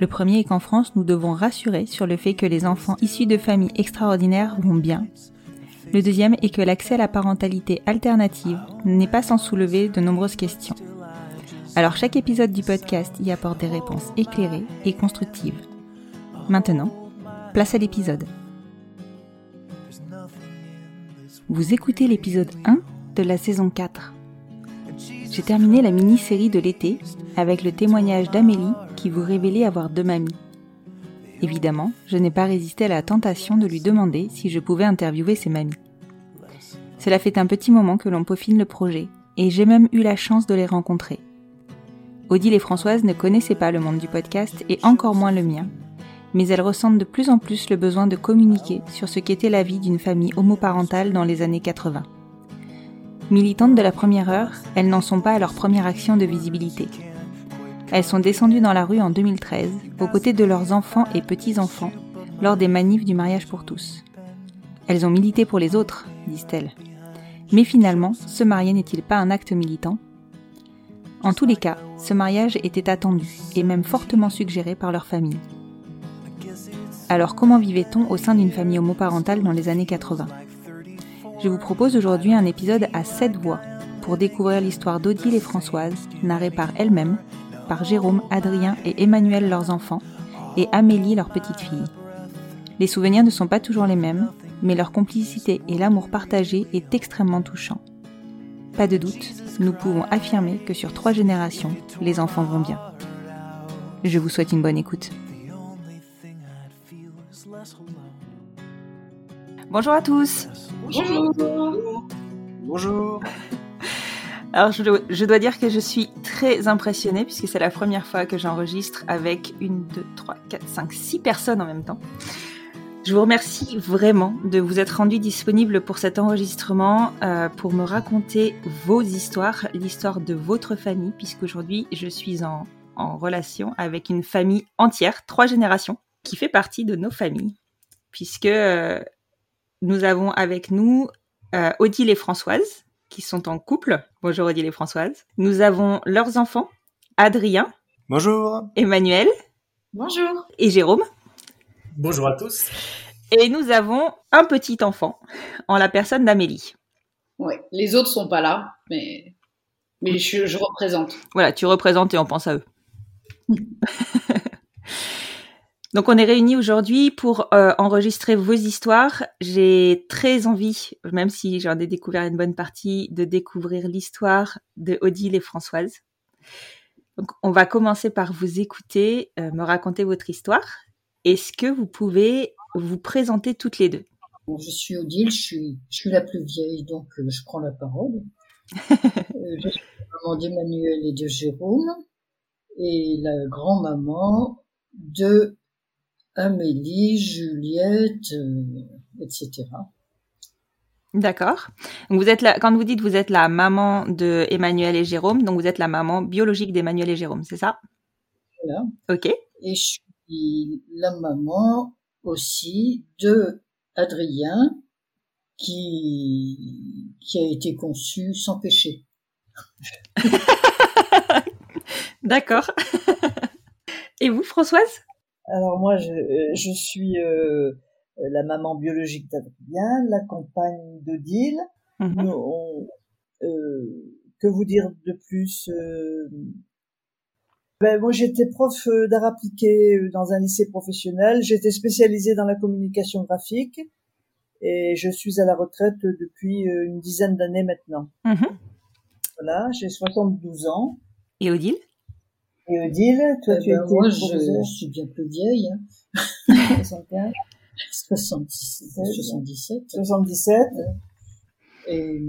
Le premier est qu'en France, nous devons rassurer sur le fait que les enfants issus de familles extraordinaires vont bien. Le deuxième est que l'accès à la parentalité alternative n'est pas sans soulever de nombreuses questions. Alors chaque épisode du podcast y apporte des réponses éclairées et constructives. Maintenant, place à l'épisode. Vous écoutez l'épisode 1 de la saison 4. J'ai terminé la mini-série de l'été avec le témoignage d'Amélie qui vous révélait avoir deux mamies. Évidemment, je n'ai pas résisté à la tentation de lui demander si je pouvais interviewer ses mamies. Cela fait un petit moment que l'on peaufine le projet, et j'ai même eu la chance de les rencontrer. Odile et Françoise ne connaissaient pas le monde du podcast et encore moins le mien, mais elles ressentent de plus en plus le besoin de communiquer sur ce qu'était la vie d'une famille homoparentale dans les années 80. Militantes de la première heure, elles n'en sont pas à leur première action de visibilité. Elles sont descendues dans la rue en 2013, aux côtés de leurs enfants et petits-enfants, lors des manifs du mariage pour tous. Elles ont milité pour les autres, disent-elles. Mais finalement, se marier n'est-il pas un acte militant? En tous les cas, ce mariage était attendu et même fortement suggéré par leur famille. Alors comment vivait-on au sein d'une famille homoparentale dans les années 80 Je vous propose aujourd'hui un épisode à 7 voix pour découvrir l'histoire d'Odile et Françoise, narrée par elles-mêmes, par Jérôme, Adrien et Emmanuel leurs enfants, et Amélie leur petite fille. Les souvenirs ne sont pas toujours les mêmes, mais leur complicité et l'amour partagé est extrêmement touchant. Pas de doute, nous pouvons affirmer que sur trois générations, les enfants vont bien. Je vous souhaite une bonne écoute. Bonjour à tous. Bonjour. Bonjour. Alors je, dois dire que je suis très impressionnée puisque c'est la première fois que j'enregistre avec une, deux, trois, quatre, cinq, six personnes en même temps. Je vous remercie vraiment de vous être rendu disponible pour cet enregistrement, euh, pour me raconter vos histoires, l'histoire de votre famille, puisqu'aujourd'hui je suis en, en relation avec une famille entière, trois générations, qui fait partie de nos familles, puisque euh, nous avons avec nous euh, Odile et Françoise, qui sont en couple. Bonjour Odile et Françoise. Nous avons leurs enfants, Adrien. Bonjour. Emmanuel. Bonjour. Et Jérôme. Bonjour à tous. Et nous avons un petit enfant, en la personne d'Amélie. Oui, les autres sont pas là, mais, mais je, je représente. Voilà, tu représentes et on pense à eux. Donc on est réunis aujourd'hui pour euh, enregistrer vos histoires. J'ai très envie, même si j'en ai découvert une bonne partie, de découvrir l'histoire de Odile et Françoise. Donc on va commencer par vous écouter, euh, me raconter votre histoire. Est-ce que vous pouvez vous présenter toutes les deux? Bon, Je suis Odile, je suis, je suis la plus vieille, donc euh, je prends la parole. euh, je suis la maman d'Emmanuel et de Jérôme, et la grand-maman de Amélie, Juliette, euh, etc. D'accord. Vous êtes la, quand vous dites vous êtes la maman de Emmanuel et Jérôme, donc vous êtes la maman biologique d'Emmanuel et Jérôme, c'est ça? Voilà. Ok. Et je suis la maman aussi de Adrien, qui, qui a été conçu sans péché. D'accord. Et vous, Françoise? Alors moi, je, euh, je suis euh, la maman biologique d'Adrien, la compagne d'Odile. Mhm. On- euh, que vous dire de plus euh, ben, Moi, j'étais prof euh, d'art appliqué euh, dans un lycée professionnel. J'étais spécialisée dans la communication graphique et je suis à la retraite depuis une dizaine d'années maintenant. Mhm. Voilà, j'ai 72 ans. Et Odile? Et Odile, toi, Eh tu ben, étais moi, je, je suis bien plus vieille. Hein. 75, 77. 77. 77. Et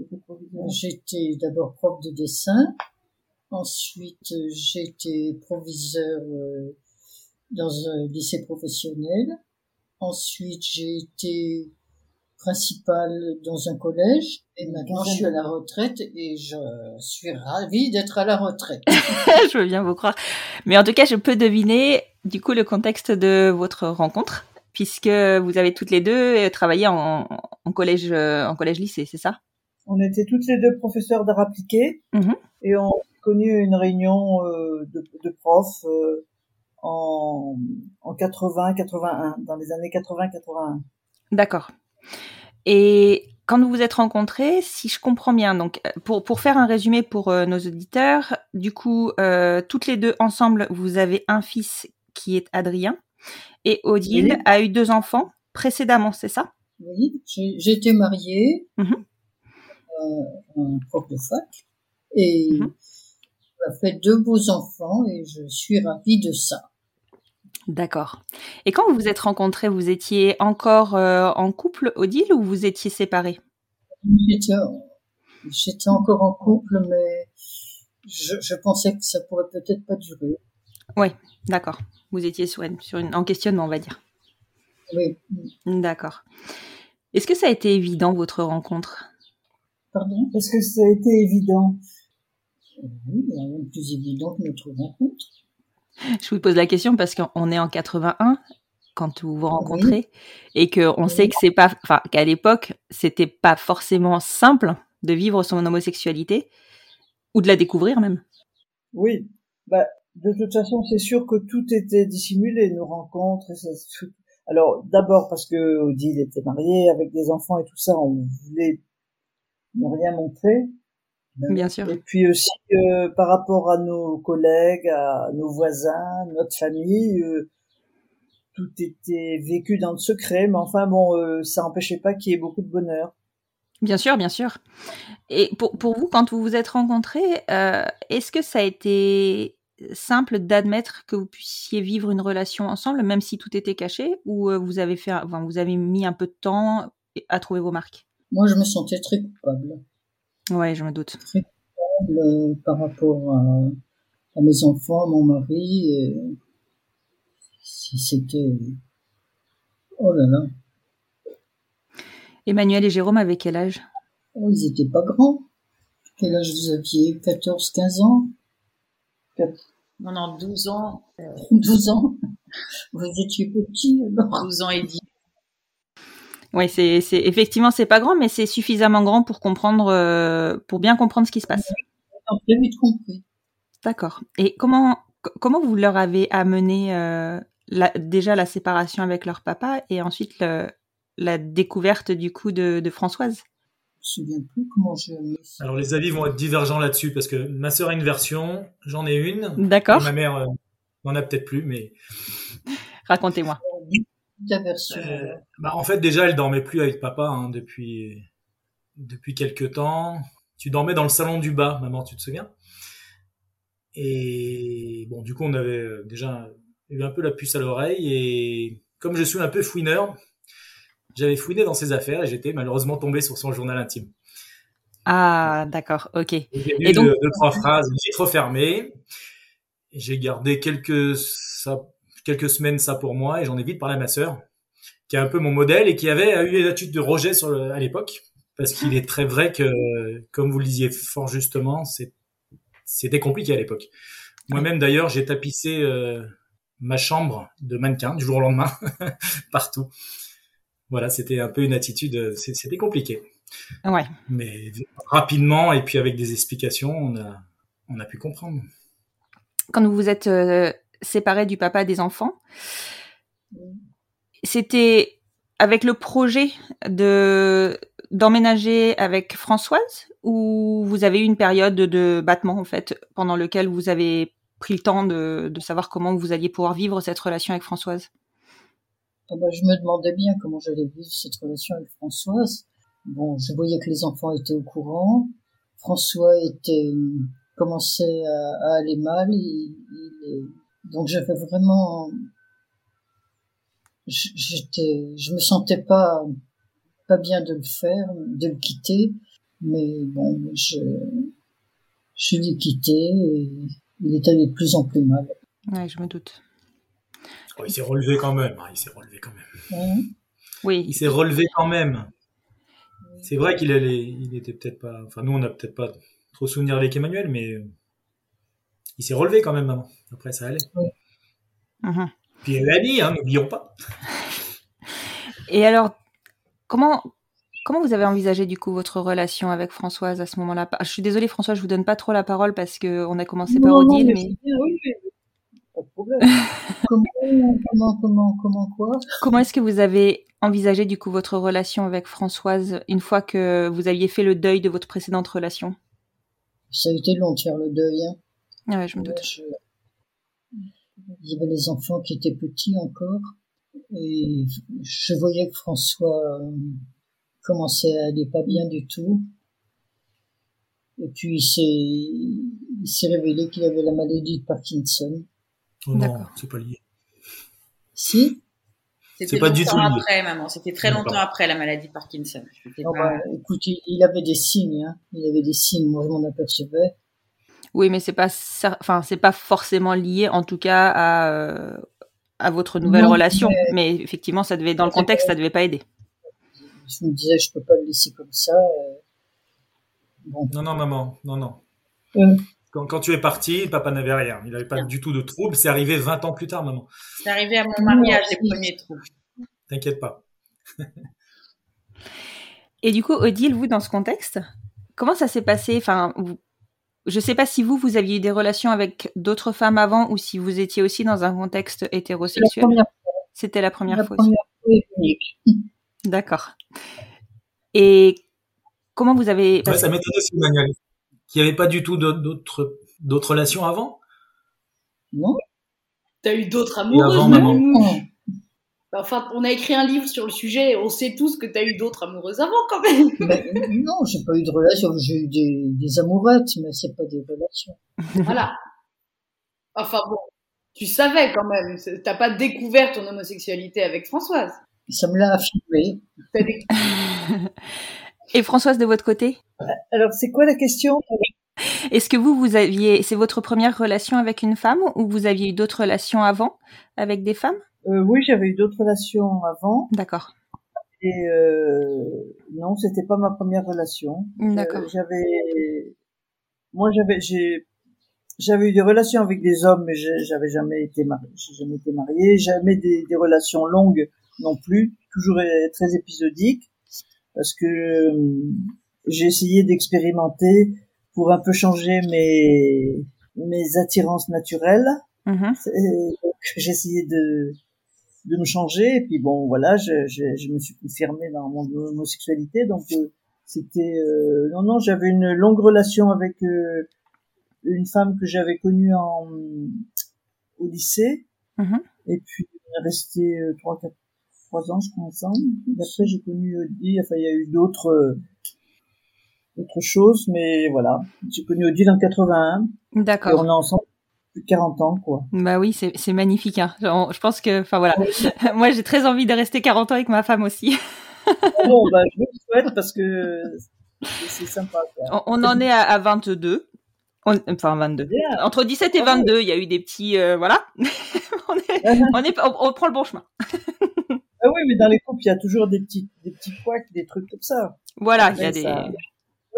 euh, j'étais d'abord prof de dessin. Ensuite, euh, j'étais proviseur euh, dans un lycée professionnel. Ensuite, j'ai été principale dans un collège. Et maintenant, je suis à la retraite et je suis ravie d'être à la retraite. Je veux bien vous croire. Mais en tout cas, je peux deviner du coup le contexte de votre rencontre, puisque vous avez toutes les deux euh, travaillé en, en collège, euh, en collège-lycée, c'est ça? On était toutes les deux professeurs d'art appliqué Mhm. et on a connu une réunion euh, de, de profs euh, en, en 80-81, dans les années 80-81. D'accord. Et quand vous vous êtes rencontrés, si je comprends bien, donc euh, pour, pour faire un résumé pour euh, nos auditeurs, du coup, euh, toutes les deux ensemble, vous avez un fils qui est Adrien, et Odile Oui. a eu deux enfants précédemment, c'est ça? Oui, été mariée Mhm. à un prof de fac et on a fait deux beaux enfants et je suis ravie de ça. D'accord. Et quand vous vous êtes rencontrés, vous étiez encore euh, en couple, Odile, ou vous étiez séparés? J'étais encore en couple, mais je, je pensais que ça pourrait peut-être pas durer. D'accord. Vous étiez sur une, sur une, en questionnement, on va dire. Oui, D'accord. Est-ce que ça a été évident, votre rencontre? Pardon? Est-ce que ça a été évident? Oui, il y a rien de plus évident que notre rencontre. Je vous pose la question parce qu'on est en 81 quand vous vous rencontrez et que on sait que c'est pas, enfin qu'à l'époque c'était pas forcément simple de vivre son homosexualité ou de la découvrir même. Oui. Bah, de toute façon, c'est sûr que tout était dissimulé, nos rencontres. Et ça, tout- Alors, d'abord parce que Odile était mariée avec des enfants et tout ça, on voulait ne rien montrer. Bien sûr. Et puis aussi euh, par rapport à nos collègues, à nos voisins, notre famille, euh, tout était vécu dans le secret. Mais enfin bon, euh, ça n'empêchait pas qu'il y ait beaucoup de bonheur. Bien sûr, bien sûr. Et pour, pour vous, quand vous vous êtes rencontrés, euh, est-ce que ça a été simple d'admettre que vous puissiez vivre une relation ensemble, même si tout était caché, ou euh, vous avez fait, enfin, vous avez mis un peu de temps à trouver vos marques? Moi, je me sentais très coupable. Ouais, je me doute. Le- par rapport à, à mes enfants, mon mari, si c'était... Oh là là, Emmanuel et Jérôme avaient quel âge? Oh, ils étaient pas grands. Quel âge vous aviez? 14, 15 ans? Non, non, 12 ans, 12 ans? Vous étiez petit alors 12 ans et demi. Oui, c'est, c'est effectivement c'est pas grand, mais c'est suffisamment grand pour comprendre, euh, pour bien comprendre ce qui se passe. D'accord. Et comment co- comment vous leur avez amené euh, la, déjà la séparation avec leur papa et ensuite le- la découverte du coup de, de Françoise? Je me souviens plus comment je. Alors les avis vont être divergents là-dessus parce que ma sœur a une version, j'en ai une. D'accord. Ma mère euh, n'en a peut-être plus, mais Racontez-moi. Euh, bah, en fait déjà elle dormait plus avec papa hein, depuis depuis quelque temps. Tu dormais dans le salon du bas, maman, tu te souviens? Et bon, du coup on avait euh, déjà eu un peu la puce à l'oreille et comme je suis un peu fouineur, j'avais fouiné dans ses affaires et j'étais malheureusement tombé sur son journal intime. Ah, d'accord. Ok. J'ai lu Et donc- deux, deux, trois phrases, j'ai refermé. J'ai gardé quelques, quelques semaines ça pour moi et j'en ai vite parlé à ma sœur, qui est un peu mon modèle et qui avait eu une attitude de rejet sur le- à l'époque. Parce qu'il est très vrai que, comme vous le disiez fort justement, c'est- c'était compliqué à l'époque. Moi-même, d'ailleurs, j'ai tapissé euh, ma chambre de mannequin du jour au lendemain, partout. Voilà, c'était un peu une attitude, euh, c'était compliqué. Ouais. Mais rapidement, et puis avec des explications, on a, on a pu comprendre. Quand vous vous êtes euh, séparé du papa des enfants, c'était avec le projet de d'emménager avec Françoise ou vous avez eu une période de battement en fait pendant lequel vous avez pris le temps de, de savoir comment vous alliez pouvoir vivre cette relation avec Françoise? Ah bah, je me demandais bien comment j'allais vivre cette relation avec Françoise. Bon, je voyais que les enfants étaient au courant. François était commençait à, à aller mal. Il- il- donc j'avais vraiment, j'étais, je me sentais pas pas bien de le faire, de le quitter. Mais bon, je je l'ai quitté et il est allé de plus en plus mal. Ouais, je me doute. Oh, il s'est relevé quand même. hein, il s'est relevé quand même. Oui, Il s'est relevé quand même. C'est vrai qu'il allait, il était peut-être pas. Enfin, nous, on n'a peut-être pas trop souvenir avec Emmanuel, mais euh, il s'est relevé quand même, maman. Après, ça allait. Mhm. Puis elle a dit, hein, n'oublions pas. Et alors, comment comment vous avez envisagé du coup votre relation avec Françoise à ce moment-là? Je suis désolée, Françoise, je vous donne pas trop la parole parce que on a commencé par Non, Odile, mais mais c'est bien, oui, oui, pas de problème. comment, comment, comment, comment quoi? Comment est-ce que vous avez envisagé du coup votre relation avec Françoise une fois que vous aviez fait le deuil de votre précédente relation? Ça a été long de faire le deuil. Hein. Ah ouais, je me Moi, doute. je- Il y avait les enfants qui étaient petits encore. Et je voyais que François euh, commençait à aller pas bien du tout. Et puis il s'est, révélé qu'il avait la maladie de Parkinson. Oh non, D'accord. c'est pas lié. Si? C'était pas du longtemps tout lié. après, maman. C'était très longtemps après la maladie de Parkinson. Pas- bah, écoute, il, il avait des signes. Hein. Il avait des signes. Moi, je m'en apercevais. Oui, mais c'est pas cer- enfin c'est pas forcément lié en tout cas à euh, à votre nouvelle Non, relation, mais... effectivement ça devait dans le contexte ça devait pas aider. Je me disais, je peux pas le laisser comme ça. euh. Bon. Non, non, maman, non, non. Euh. Quand, quand tu es parti, papa n'avait rien. Il n'avait pas du tout de trouble. C'est arrivé 20 ans plus tard, maman. C'est arrivé à mon mariage, les premiers trous. T'inquiète pas. Et du coup, Odile, vous, dans ce contexte, comment ça s'est passé? Enfin, vous- je sais pas si vous, vous aviez eu des relations avec d'autres femmes avant ou si vous étiez aussi dans un contexte hétérosexuel. C'était la première la fois. aussi. première fois unique. D'accord. Et comment vous avez Ouais, ça m'étonne aussi, Emmanuel. Qu'il n'y avait pas du tout d'autres- relations avant? Non T'as eu d'autres amoureuses, avant, même maman Non. Enfin, on a écrit un livre sur le sujet et on sait tous que t'as eu d'autres amoureuses avant, quand même. Mais, non, j'ai pas eu de relation. J'ai eu des, des amourettes, mais c'est pas des relations. voilà. Enfin bon, tu savais quand même. T'as pas découvert ton homosexualité avec Françoise. Ça me l'a affirmé. Et Françoise, de votre côté, Alors, c'est quoi la question? Est-ce que vous, vous aviez, c'est votre première relation avec une femme ou vous aviez eu d'autres relations avant avec des femmes? Oui, j'avais eu d'autres relations avant. D'accord. Et euh, non, c'était pas ma première relation. D'accord. Euh, j'avais, moi, j'avais, j'ai, j'avais eu des relations avec des hommes, mais j'avais jamais été mariée. Jamais été mariée. Jamais des, des relations longues non plus. Toujours euh, très épisodiques, parce que euh, j'ai essayé d'expérimenter pour un peu changer mes mes attirances naturelles. Donc, j'ai essayé de, de me changer. Et puis bon, voilà, je, je, je me suis confirmée dans mon homosexualité. Donc euh, c'était euh, non non, j'avais une longue relation avec euh, une femme que j'avais connue en au lycée. Mhm. Et puis on est resté euh, trois quatre trois ans je crois ensemble. Et après j'ai connu Odile. Enfin il y a eu d'autres euh, d'autres choses, mais voilà. J'ai connu Odile en 81 et D'accord. on est ensemble depuis 40 ans quoi. Bah oui, c'est magnifique. Hein. Genre, Je pense que, enfin voilà, moi j'ai très envie de rester 40 ans avec ma femme aussi. Bon, bah, je vous le souhaite parce que c'est sympa. On, on en est à, à 22. On- enfin 22. Bien. Entre 17 et 22, il y a eu des petits, euh, voilà. on, est, on, est, on, prend le bon chemin. Ah oui, mais dans les couples, il y a toujours des petits, des petits couacs, des trucs comme ça. Voilà, il y a des.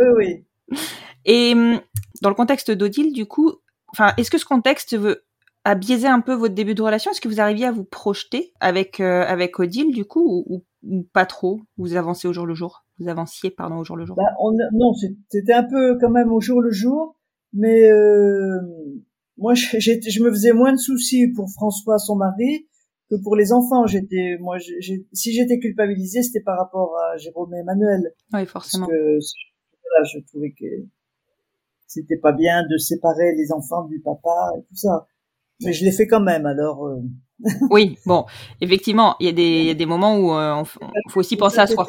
Oui, oui. Et hum, dans le contexte d'Odile, du coup, enfin, est-ce que ce contexte veut, a biaisé un peu votre début de relation? Est-ce que vous arriviez à vous projeter avec euh, avec Odile du coup ou, ou, pas trop? Vous avancez au jour le jour? Vous avanciez pardon au jour le jour? Bah, on, Non, c'était un peu quand même au jour le jour, mais euh, moi je, je me faisais moins de soucis pour François son mari que pour les enfants. J'étais moi si j'étais culpabilisée, c'était par rapport à Jérôme et Emmanuel. Oui, forcément. Parce que là, je trouvais que c'était pas bien de séparer les enfants du papa et tout ça. Mais je l'ai fait quand même, alors. Euh. oui, bon, effectivement, il y, a des, y a des moments où il euh, faut aussi penser à soi.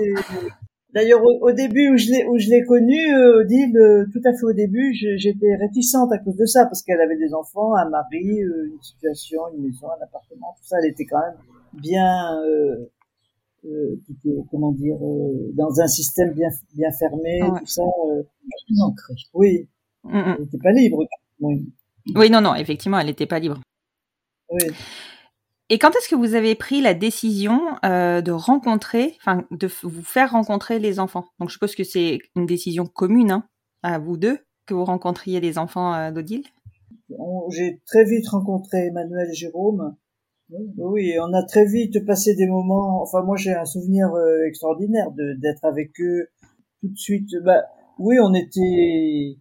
D'ailleurs, au, début où je l'ai où je l'ai connue, euh, Odile, euh, tout à fait au début, j'étais réticente à cause de ça parce qu'elle avait des enfants, un mari, une situation, une maison, un appartement, tout ça. Elle était quand même bien, euh, comment dire, dans un système bien bien fermé, tout ça. Oui, mm, mm. elle n'était pas libre. Oui. Oui, non, non, effectivement, elle n'était pas libre. Oui. Et quand est-ce que vous avez pris la décision euh, de rencontrer, enfin, de vous faire rencontrer les enfants? Donc, je suppose que c'est une décision commune hein, à vous deux que vous rencontriez les enfants euh, d'Odile? J'ai très vite rencontré Emmanuel et Jérôme. Oui, on a très vite passé des moments. Enfin, moi, j'ai un souvenir euh, extraordinaire d'être avec eux tout de suite. Bah, oui, on était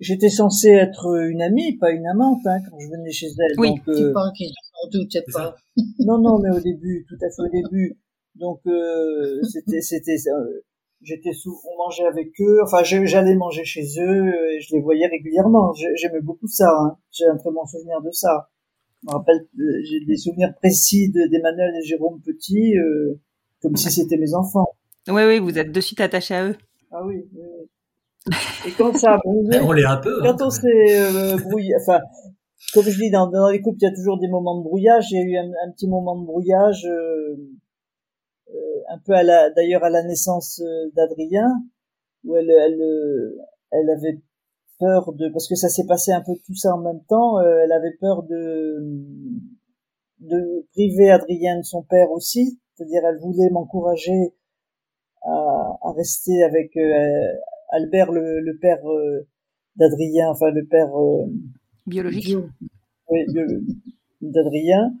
J'étais censée être une amie, pas une amante, hein, quand je venais chez elle. Oui, donc, euh... pas qu'ils doutait pas. non, non, mais au début, tout à fait au début. Donc euh, c'était, c'était, euh, j'étais sous, on mangeait avec eux. Enfin, j'allais manger chez eux et je les voyais régulièrement. J'aimais beaucoup ça. Hein. J'ai un très bon souvenir de ça. Je me rappelle, euh, j'ai des souvenirs précis d'Emmanuel et Jérôme Petit, euh, comme si c'était mes enfants. Oui, oui, vous êtes de suite attachés à eux. Ah oui, oui. Et quand ça a brouillé, on l'est un peu. Hein, quand on s'est euh, brouillé, enfin, comme je dis, dans, dans, les couples, il y a toujours des moments de brouillage. Il y a eu un, un petit moment de brouillage, euh, euh, un peu à la, d'ailleurs à la naissance euh, d'Adrien, où elle, elle, euh, elle avait peur de, parce que ça s'est passé un peu tout ça en même temps. Euh, elle avait peur de, de priver Adrien de son père aussi. C'est-à-dire, elle voulait m'encourager à, à, rester avec Albert, le, le père euh, d'Adrien, enfin le père euh, biologique, oui, d'Adrien,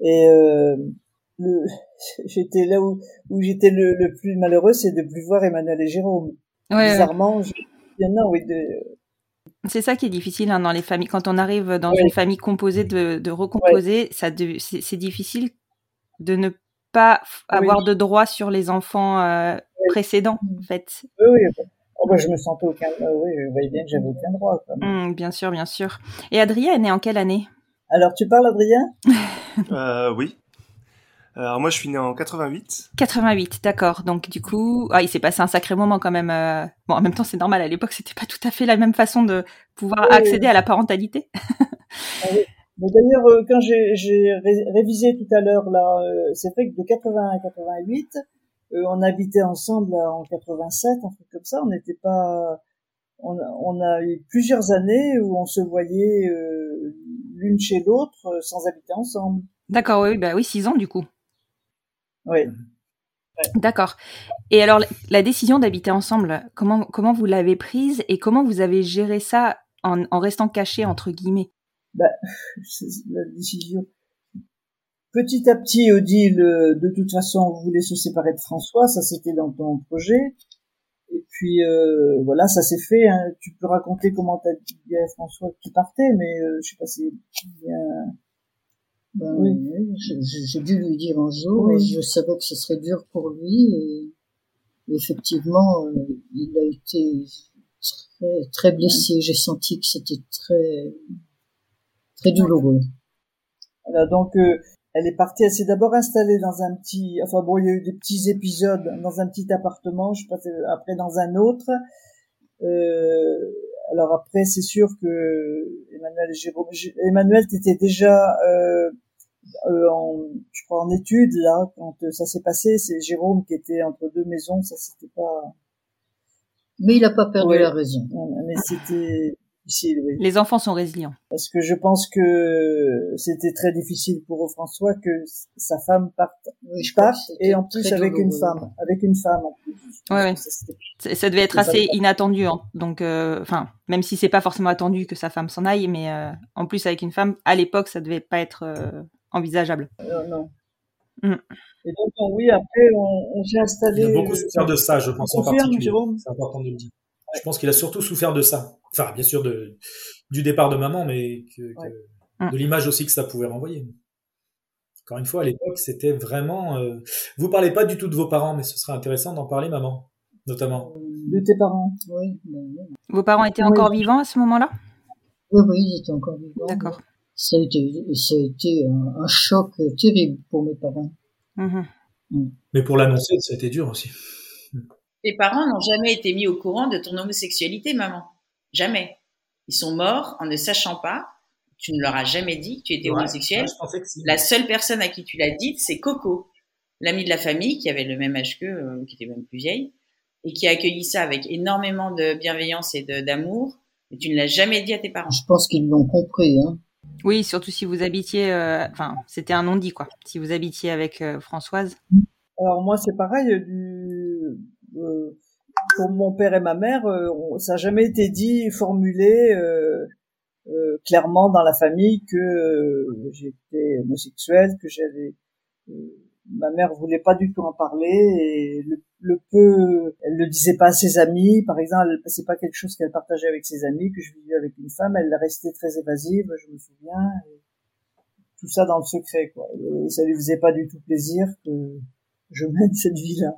et euh, le, j'étais là où, où j'étais le, le, plus malheureux, c'est de plus voir Emmanuel et Jérôme. Ouais, Bizarrement, je... non, oui, de, c'est ça qui est difficile hein, dans les familles. Quand on arrive dans une famille composée, de, de recomposer, ouais. ça de, c'est difficile de ne pas avoir oui. de droit sur les enfants euh, précédents, en fait. Oui, oui. Oh bah, je me sentais aucun. Euh, oui, je voyais bien que j'avais aucun droit. Mmh, bien sûr, bien sûr. Et Adrien est né en quelle année? Alors, tu parles, Adrien? Euh, Oui. Alors moi, je suis né en 88. 88, d'accord. Donc du coup, ah, il s'est passé un sacré moment quand même. Euh... Bon, en même temps, c'est normal. À l'époque, c'était pas tout à fait la même façon de pouvoir oui. accéder à la parentalité. ah, oui. D'ailleurs, euh, quand j'ai ré révisé tout à l'heure là, c'est vrai que de 80 à 88, euh, on habitait ensemble en 87, un truc comme ça. On n'était pas, on, on, a eu plusieurs années où on se voyait euh, l'une chez l'autre euh, sans habiter ensemble. D'accord, oui, bah oui, six ans du coup. Oui. Ouais. D'accord. Et alors, la décision d'habiter ensemble, comment comment vous l'avez prise et comment vous avez géré ça en, en restant caché entre guillemets? Bah, La décision Petit à petit, Odile, euh, de toute façon, voulait se séparer de François, ça c'était dans ton projet. Et puis euh, voilà, ça s'est fait. Hein. Tu peux raconter comment t'as dit à François que tu partais, mais euh, je sais pas si bien. Ben, oui. J'ai dû lui dire un jour. Oui. Je savais que ce serait dur pour lui. Et, effectivement, euh, il a été très très blessé. J'ai senti que c'était très très douloureux. Voilà, donc euh, elle est partie, elle s'est d'abord installée dans un petit, enfin bon, il y a eu des petits épisodes dans un petit appartement, je passais après dans un autre. Euh, alors après, c'est sûr que Emmanuel et Jérôme, Emmanuel, t'étais déjà, euh, euh, en, je crois en études là quand ça s'est passé. C'est Jérôme qui était entre deux maisons, ça c'était pas. Mais il a pas perdu ouais. la raison. Mais c'était difficile, oui. Les enfants sont résilients. Parce que je pense que c'était très difficile pour François que sa femme parte, Oui, je parte et en plus avec une femme, avec une femme en plus. Ouais, ouais. Ça, devait être assez inattendu, hein. donc, euh, enfin, même si c'est pas forcément attendu que sa femme s'en aille, mais euh, en plus avec une femme, à l'époque, ça devait pas être euh, envisageable. Euh, non. Mm. Et donc, oui, après, on, on s'est installé. Il a beaucoup souffert de ça, je pense en particulier. C'est important de le dire. Je pense qu'il a surtout souffert de ça. Enfin, bien sûr, de, du départ de maman, mais que, Ouais. Mm. de l'image aussi que ça pouvait renvoyer. Encore une fois, à l'époque, c'était vraiment. Euh... Vous parlez pas du tout de vos parents, mais ce serait intéressant d'en parler, maman, notamment. de tes parents. Oui, ben. Vos parents étaient Oui. encore vivants à ce moment-là? Oui, oui, ils étaient encore vivants. D'accord. Ça a été, ça a été un, un choc terrible pour mes parents. Mhm. Mais pour l'annoncer, ça a été dur aussi. Tes parents n'ont jamais été mis au courant de ton homosexualité, maman? Jamais. Ils sont morts en ne sachant pas. Tu ne leur as jamais dit que tu étais Ouais, homosexuel. ouais, je pensais que si. La seule personne à qui tu l'as dit, c'est Coco, l'amie de la famille qui avait le même âge qu'eux, euh, qui était même plus vieille, et qui a accueilli ça avec énormément de bienveillance et de- d'amour. Et tu ne l'as jamais dit à tes parents. Je pense qu'ils l'ont compris. Hein. Oui, surtout si vous habitiez, euh, enfin, c'était un non-dit quoi. Si vous habitiez avec euh, Françoise. Alors moi, c'est pareil. Du, pour mon père et ma mère, euh, on- ça n'a jamais été dit, formulé euh, euh, clairement dans la famille que j'étais homosexuel, que j'avais. ma mère voulait pas du tout en parler et le, peu, elle le disait pas à ses amis. Par exemple, c'est pas quelque chose qu'elle partageait avec ses amis, que je vivais avec une femme. Elle restait très évasive, je me souviens. et tout ça dans le secret, quoi. Et ça lui faisait pas du tout plaisir que je mène cette vie-là.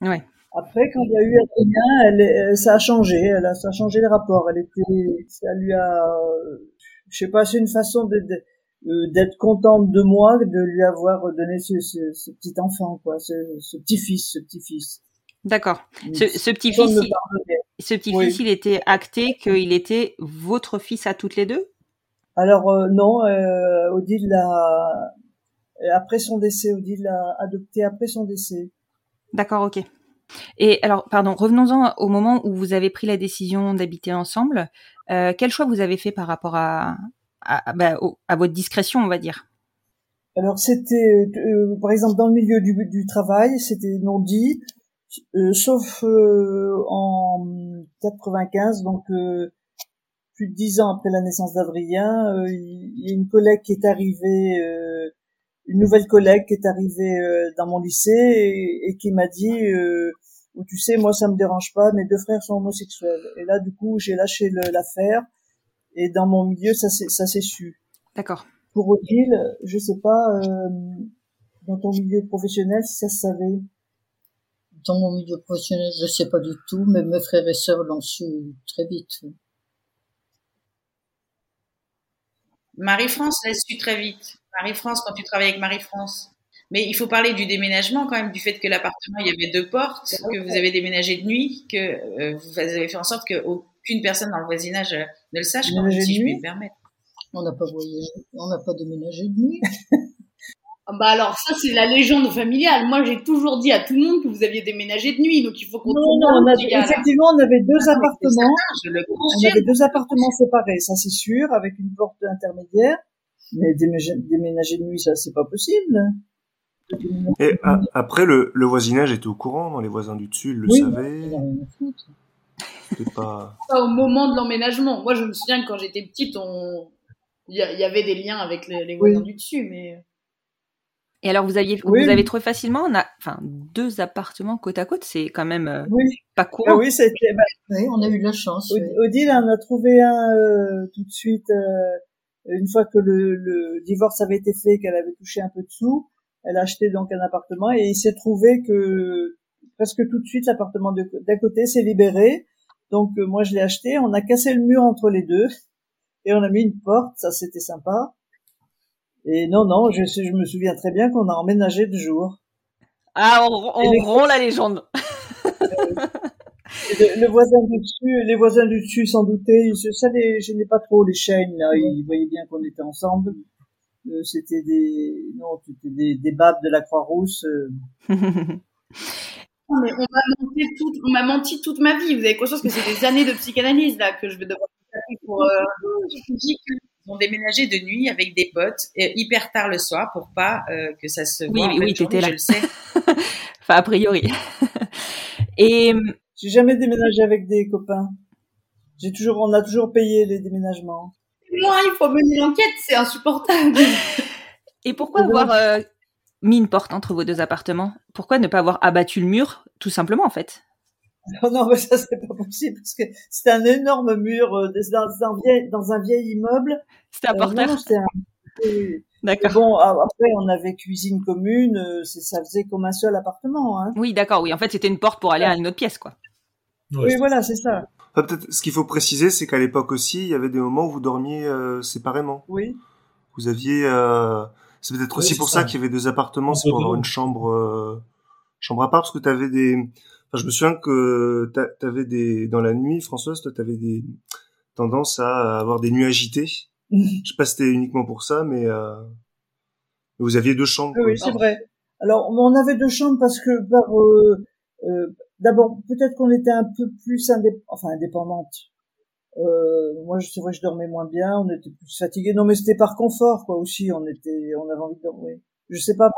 Ouais. Après, quand il y a eu Adrien, elle, est- ça a changé. Elle a, ça a changé les rapports. Elle était, ça lui a, euh, je sais pas, c'est une façon de, de- euh, d'être contente de moi, de lui avoir donné ce, ce, ce petit enfant, quoi, ce, ce petit fils, ce petit fils. D'accord. Ce, petit fils, il, ce petit Oui. fils, il était acté qu'il était votre fils à toutes les deux? Alors euh, non, euh, Odile l'a, après son décès, Odile l'a adopté après son décès. D'accord, ok. Et alors, pardon, revenons-en au moment où vous avez pris la décision d'habiter ensemble. Euh, quel choix vous avez fait par rapport à, à, bah, au- à votre discrétion, on va dire? Alors c'était, euh, par exemple, dans le milieu du, du travail, c'était non dit, euh, sauf euh, en 95, donc euh, plus de dix ans après la naissance d'Adrien, euh, il y a une collègue qui est arrivée, une nouvelle collègue qui est arrivée euh, dans mon lycée et, et qui m'a dit, euh, oh, tu sais, moi ça me dérange pas, mes deux frères sont homosexuels. Et là, du coup, j'ai lâché l'affaire et dans mon milieu, ça s'est ça s'est su D'accord. pour Odile, je sais pas, euh, dans ton milieu professionnel, si ça se savait. Dans mon milieu professionnel, je sais pas du tout, mais mes frères et sœurs l'ont su très vite. Marie-France l'a su très vite. Marie-France, quand tu travailles avec Marie-France. Mais il faut parler du déménagement quand même, du fait que l'appartement, il y avait deux portes, que vous avez déménagé de nuit, que euh, vous avez fait en sorte qu'aucune personne dans le voisinage euh, ne le sache, quand si je puis me permettre. On n'a pas voyagé, on n'a pas déménagé de nuit. Ah Bah alors ça c'est la légende familiale. Moi j'ai toujours dit à tout le monde que vous aviez déménagé de nuit, donc il faut qu'on Non, non, on avait, effectivement, on avait deux Ah, appartements. Je le On avait deux appartements séparés, ça c'est sûr, avec une porte intermédiaire. Mais déménager, déménager de nuit, ça c'est pas possible. Et après, le, le voisinage était au courant, les voisins du dessus, ils le Oui. Savaient. C'était pas. Pas au moment de l'emménagement. Moi je me souviens que quand j'étais petite, on il y, avait des liens avec les, les voisins du dessus, mais Et alors, vous aviez, Oui. vous avez trouvé facilement, on a, enfin, deux appartements côte à côte, c'est quand même euh, Oui, pas ah courant. oui, c'était, bah, Oui, on a eu de la chance. Od- oui. Odile en a trouvé un euh, tout de suite euh, une fois que le, le divorce avait été fait, qu'elle avait touché un peu de sous, elle a acheté donc un appartement et il s'est trouvé que presque tout de suite l'appartement d'à côté s'est libéré. Donc euh, moi je l'ai acheté, on a cassé le mur entre les deux et on a mis une porte, ça c'était sympa. Et non non, je, je me souviens très bien qu'on a emménagé de jour. Ah, on, on rompt la légende. Le, le voisin du dessus, les voisins du dessus s'en doutaient. Ils se savaient, je n'ai pas trop les chaînes là. Ils voyaient bien qu'on était ensemble. Euh, c'était des, non, c'était des, des babes de la Croix-Rousse. euh. Mais on m'a menti, toute, on m'a menti toute ma vie. Vous avez conscience que c'est des années de psychanalyse là que je vais devoir pour, euh, qu'ils ont déménagé de nuit avec des potes hyper tard le soir pour pas euh, que ça se voit. Oui, oui, tu étais là. Je le sais. enfin, a priori. Et j'ai jamais déménagé avec des copains. J'ai toujours, on a toujours payé les déménagements. Non, il faut mener l'enquête, c'est insupportable. Et pourquoi avoir euh, mis une porte entre vos deux appartements? Pourquoi ne pas avoir abattu le mur, tout simplement en fait? Non, non, mais ça c'est pas possible parce que c'était un énorme mur euh, dans, un vieil, dans un vieil immeuble. C'était un porteur. Euh, d'accord. Bon, après on avait cuisine commune, ça faisait comme un seul appartement. Hein. Oui, d'accord. Oui, en fait c'était une porte pour aller à une autre pièce, quoi. Oui, voilà, c'est ça. peut-être ce qu'il faut préciser, c'est qu'à l'époque aussi, il y avait des moments où vous dormiez séparément. Oui. Vous aviez c'est peut-être aussi pour ça, qu'il y avait deux appartements, c'est pour avoir une chambre, euh, chambre à part, parce que tu avais des. Enfin, je me souviens que tu avais des dans la nuit, Françoise, toi, avais des tendances à avoir des nuits agitées. je sais pas si c'était uniquement pour ça, mais euh... vous aviez deux chambres. Oui, c'est vrai. Alors, on avait deux chambres parce que par euh, euh, d'abord peut-être qu'on était un peu plus indép enfin indépendante euh, moi, c'est vrai, je dormais moins bien, on était plus fatigué. Non, mais c'était par confort, quoi, aussi. On était, on avait envie de dormir. Je sais pas.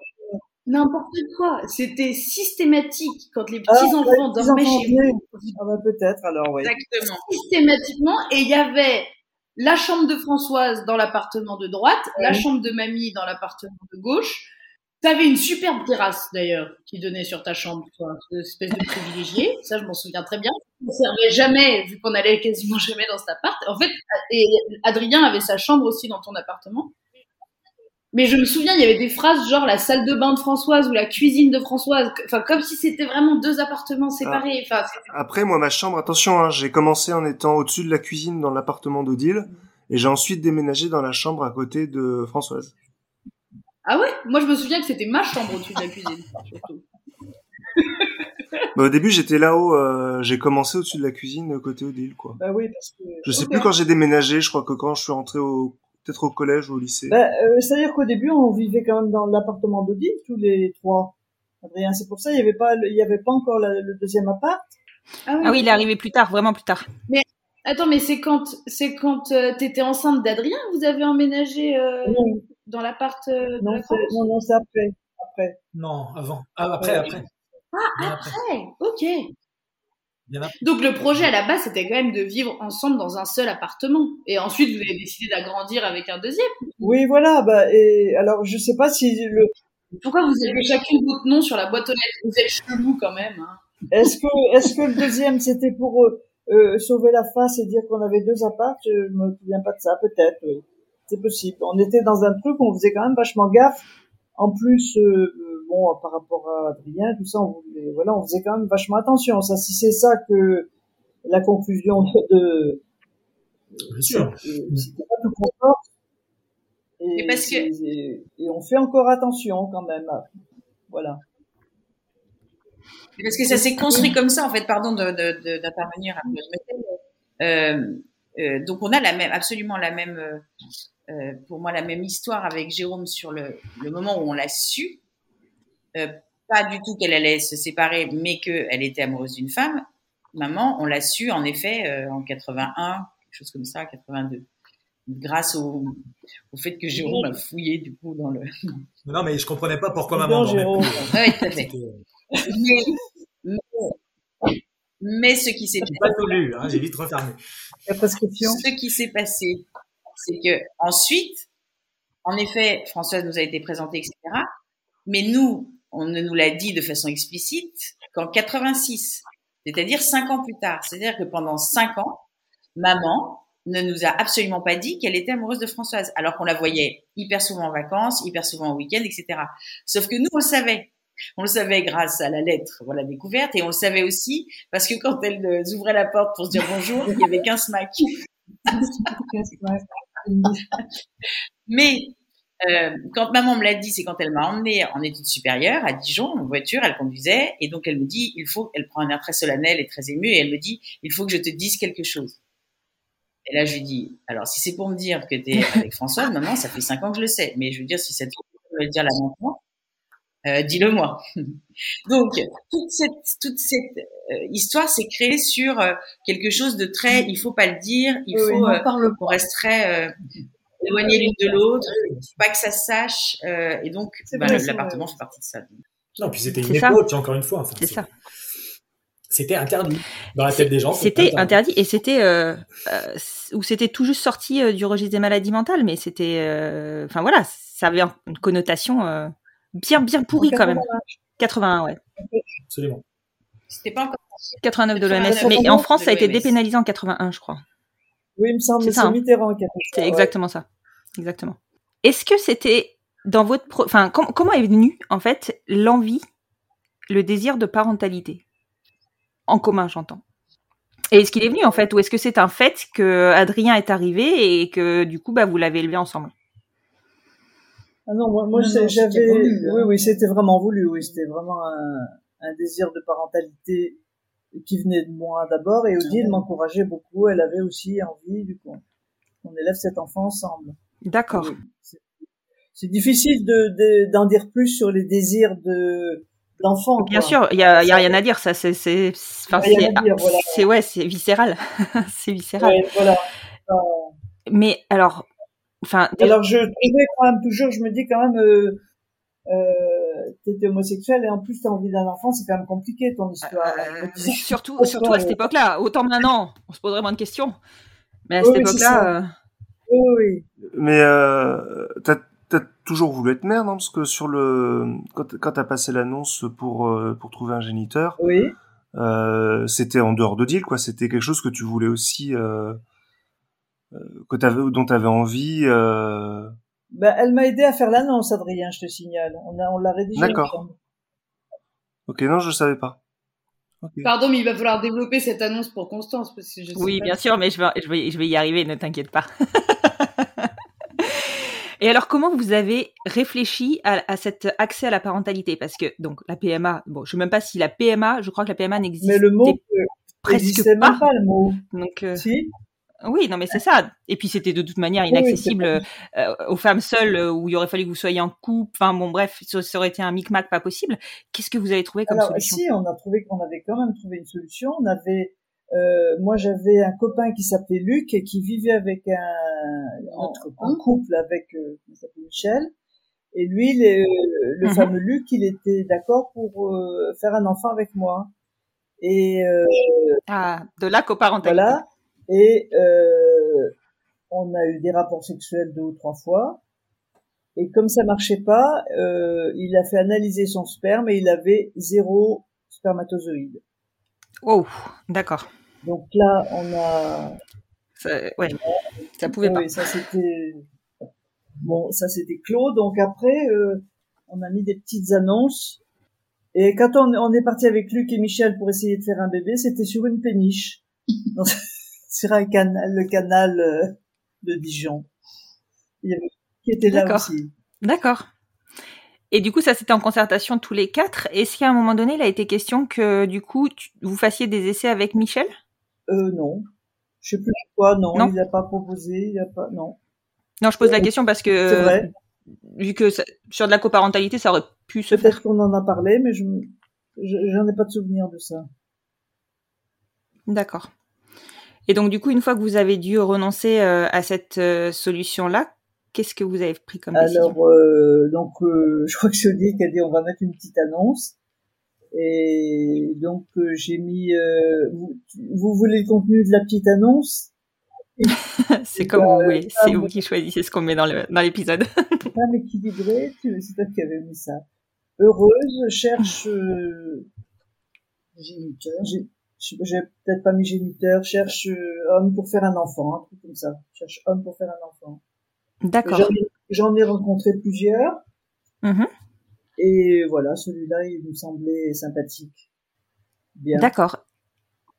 N'importe quoi. C'était systématique quand les petits ah, enfants dormaient chez vous. Ah bah peut-être alors, oui. Exactement. Systématiquement, et il y avait la chambre de Françoise dans l'appartement de droite, la chambre de mamie dans l'appartement de gauche, T'avais une superbe terrasse d'ailleurs qui donnait sur ta chambre, toi, une espèce de privilégié. Ça, je m'en souviens très bien. On servait jamais, vu qu'on allait quasiment jamais dans cet appart. En fait, et Adrien avait sa chambre aussi dans ton appartement. Mais je me souviens, il y avait des phrases genre la salle de bain de Françoise ou la cuisine de Françoise, enfin comme si c'était vraiment deux appartements séparés. Enfin, Après, moi, ma chambre, attention, hein, j'ai commencé en étant au-dessus de la cuisine dans l'appartement d'Odile, et j'ai ensuite déménagé dans la chambre à côté de Françoise. Ah ouais? Moi, je me souviens que c'était ma chambre au-dessus de la cuisine, surtout. Bah, au début, j'étais là-haut. Euh, j'ai commencé au-dessus de la cuisine, côté Odile, quoi. Bah oui, parce que. Je sais plus quand j'ai déménagé. Je crois que quand je suis rentré au peut-être au collège ou au lycée. Bah, euh, c'est-à-dire qu'au début, on vivait quand même dans l'appartement d'Odile, tous les trois. Adrien, c'est pour ça, il y avait pas, il y avait pas encore le deuxième appart. Ah oui. ah oui, il est arrivé plus tard, vraiment plus tard. Mais attends, mais c'est quand, c'est quand euh, t'étais enceinte d'Adrien, vous avez emménagé euh, dans l'appart euh, non, non, non, c'est après. après. Non, avant. Ah, après, après. Ah, après. Ok. Donc le projet à la base, c'était quand même de vivre ensemble dans un seul appartement. Et ensuite, vous avez décidé d'agrandir avec un deuxième. Oui, voilà. Bah, et alors, je sais pas si le. Pourquoi vous avez chacune votre nom sur la boîte aux lettres? Vous êtes chelou quand même. Hein. Est-ce que, est-ce que le deuxième, c'était pour euh, sauver la face et dire qu'on avait deux apparts? Je me souviens pas de ça. Peut-être, oui c'est possible. On était dans un truc où on faisait quand même vachement gaffe. En plus, euh, bon, par rapport à Adrien, tout ça, on voulait, voilà, on faisait quand même vachement attention. Ça, si c'est ça que la conclusion de, Bien sûr. C'était pas tout confort. Et, parce que... et, on fait encore attention quand même. Voilà. Parce que ça s'est construit comme ça, en fait, pardon d'intervenir de, de, euh, euh, donc on a la même, absolument la même, euh, euh, pour moi la même histoire avec Jérôme sur le, le moment où on l'a su. Euh, pas du tout qu'elle allait se séparer, mais qu'elle était amoureuse d'une femme. Maman, on l'a su en effet euh, en 81, quelque chose comme ça, 82 grâce au, au, fait que Jérôme a fouillé du coup dans le. Non, mais je comprenais pas pourquoi maman. Jérôme. Oui, tout à fait. mais, mais, ce qui s'est passé. pas tout lu, hein, j'ai vite refermé. La prescription. Ce qui s'est passé, c'est que ensuite, en effet, Françoise nous a été présentée, etc. Mais nous, on ne nous l'a dit de façon explicite qu'en 86, c'est-à-dire cinq ans plus tard. C'est-à-dire que pendant cinq ans, maman ne nous a absolument pas dit qu'elle était amoureuse de Françoise, alors qu'on la voyait hyper souvent en vacances, hyper souvent au week-end, etc. Sauf que nous, on savait. On le savait grâce à la lettre, voilà, découverte, et on le savait aussi parce que quand elle euh, ouvrait la porte pour se dire bonjour, il y avait qu'un smack. Mais euh, quand maman me l'a dit, c'est quand elle m'a emmenée en études supérieures à Dijon en voiture, elle conduisait et donc elle me dit, il faut, elle prend un air très solennel et très ému et elle me dit, il faut que je te dise quelque chose. Et là je lui dis, alors si c'est pour me dire que tu es avec Françoise, maman, ça fait cinq ans que je le sais, mais je veux dire si cette veux le dire là maintenant, euh, dis-le moi. donc toute cette, toute cette histoire s'est créée sur quelque chose de très, il faut pas le dire, il Oui, faut on qu'on reste très éloigné l'une de l'autre, pas que ça se sache, et donc bah, l'appartement fait partie de ça. Non, puis c'était une époque, encore une fois. enfin, C'est ça. C'était interdit dans la tête des gens. C'était interdit et c'était euh, euh, ou c'était tout juste sorti euh, du registre des maladies mentales, mais c'était, euh, enfin voilà, ça avait un- une connotation euh, bien bien pourrie quand même. 81, ouais. Absolument. C'était pas encore 89 de l'OMS, 89 mais en France ça a été dépénalisé en 81, je crois. Oui, il me semble, C'est. Mitterrand qui a. C'est ouais. exactement ça, exactement. Est-ce que c'était dans votre, pro- enfin com- comment est venue en fait l'envie, le désir de parentalité? En commun, j'entends. Et est-ce qu'il est venu en fait, ou est-ce que c'est un fait que Adrien est arrivé et que du coup bah vous l'avez élevé ensemble? Ah non, moi, moi j'avais, hein. oui, oui, c'était vraiment voulu, oui, c'était vraiment un, un désir de parentalité qui venait de moi d'abord, et Odile m'encourageait beaucoup, elle avait aussi envie, du coup, qu'on élève cet enfant ensemble. D'accord. C'est- difficile de, de- d'en dire plus sur les désirs de, d'enfant. Bien quoi. sûr, il y a, y a rien à dire, ça c'est, c'est, enfin, voilà. c'est ouais, c'est viscéral, c'est viscéral. Ouais, voilà. Euh, Mais alors, enfin, Alors je trouvais quand même toujours, je me dis quand même, euh, euh, t'es homosexuel et en plus t'as envie d'un enfant, c'est quand même compliqué ton histoire. Disais, surtout, surtout à cette euh, époque-là. Autant maintenant, on se poserait moins de questions. Mais à Oui, cette époque-là, euh, Oui, oui. Mais euh, t'as toujours voulu être mère, non? Parce que sur le quand, quand t'as passé l'annonce pour euh, pour trouver un géniteur, Oui. euh, c'était en dehors de deal, quoi. C'était quelque chose que tu voulais aussi, euh, euh, que t'avais, dont t'avais envie. Euh... Ben, elle m'a aidé à faire l'annonce, Adrien, je te signale. On a, on l'a rédigé. D'accord. Ok, non, je savais pas. Pardon, mais il va falloir développer cette annonce pour Constance parce que je sais oui, pas bien si- sûr, mais je vais, je vais, je vais y arriver, ne t'inquiète pas. Et alors, comment vous avez réfléchi à, à cet accès à la parentalité? Parce que donc la PMA, bon, je sais même pas si la PMA, je crois que la PMA n'existe Mais le mot, euh, presque pas. pas le mot. Donc, euh, Si. Oui, non, mais c'est ça. Et puis c'était de toute manière oui, inaccessible euh, aux femmes seules, euh, où il aurait fallu que vous soyez en couple. Enfin bon, bref, ça, ça aurait été un micmac pas possible. Qu'est-ce que vous avez trouvé comme Alors, solution? si, on a trouvé qu'on avait quand même trouvé une solution. On avait, euh, moi, j'avais un copain qui s'appelait Luc et qui vivait avec un, en, en couple avec, euh, Michel. Et lui, le, le Mhm. fameux Luc, il était d'accord pour euh, faire un enfant avec moi. Et euh, Ah, de la coparentalité. voilà. Et euh, on a eu des rapports sexuels deux ou trois fois. Et comme ça marchait pas, euh, il a fait analyser son sperme et il avait zéro spermatozoïde. Oh, d'accord. Donc là, on a. Ça- Ouais, ça pouvait pas. Oui, ça c'était. Bon, ça c'était clos. Donc après, euh, on a mis des petites annonces. Et quand on, on est parti avec Luc et Michel pour essayer de faire un bébé, c'était sur une péniche. Sur un canal, le canal euh, de Dijon. Il y avait qui était là D'accord. aussi. D'accord. Et du coup, ça c'était en concertation tous les quatre. Est-ce qu'à un moment donné, il a été question que du coup, tu- vous fassiez des essais avec Michel? Euh, non. Je sais plus quoi, non, Non. il n'a pas proposé, il a pas, non. Non, je pose la question parce que C'est vrai. vu que ça- sur de la coparentalité, ça aurait pu se faire. Peut-être qu'on en a parlé, mais je- j'en ai pas de souvenir de ça. D'accord. Et donc, du coup, une fois que vous avez dû renoncer euh, à cette euh, solution-là, qu'est-ce que vous avez pris comme décision? Alors, euh, donc, euh, je crois que qui a dit on va mettre une petite annonce. Et donc, euh, j'ai mis, euh, vous, vous voulez le contenu de la petite annonce? C'est comme vous voulez. ah, C'est vous qui choisissez ce qu'on met dans dans l'épisode. Femme équilibrée, tu- c'est toi qui avais mis ça. Heureuse, cherche, euh, Géniteur. J'ai j'ai- peut-être pas mis géniteur, cherche euh, homme pour faire un enfant, un truc comme ça. Cherche homme pour faire un enfant. D'accord. J'en ai- rencontré plusieurs. Mhm. Et voilà, celui-là, il me semblait sympathique. Bien. D'accord.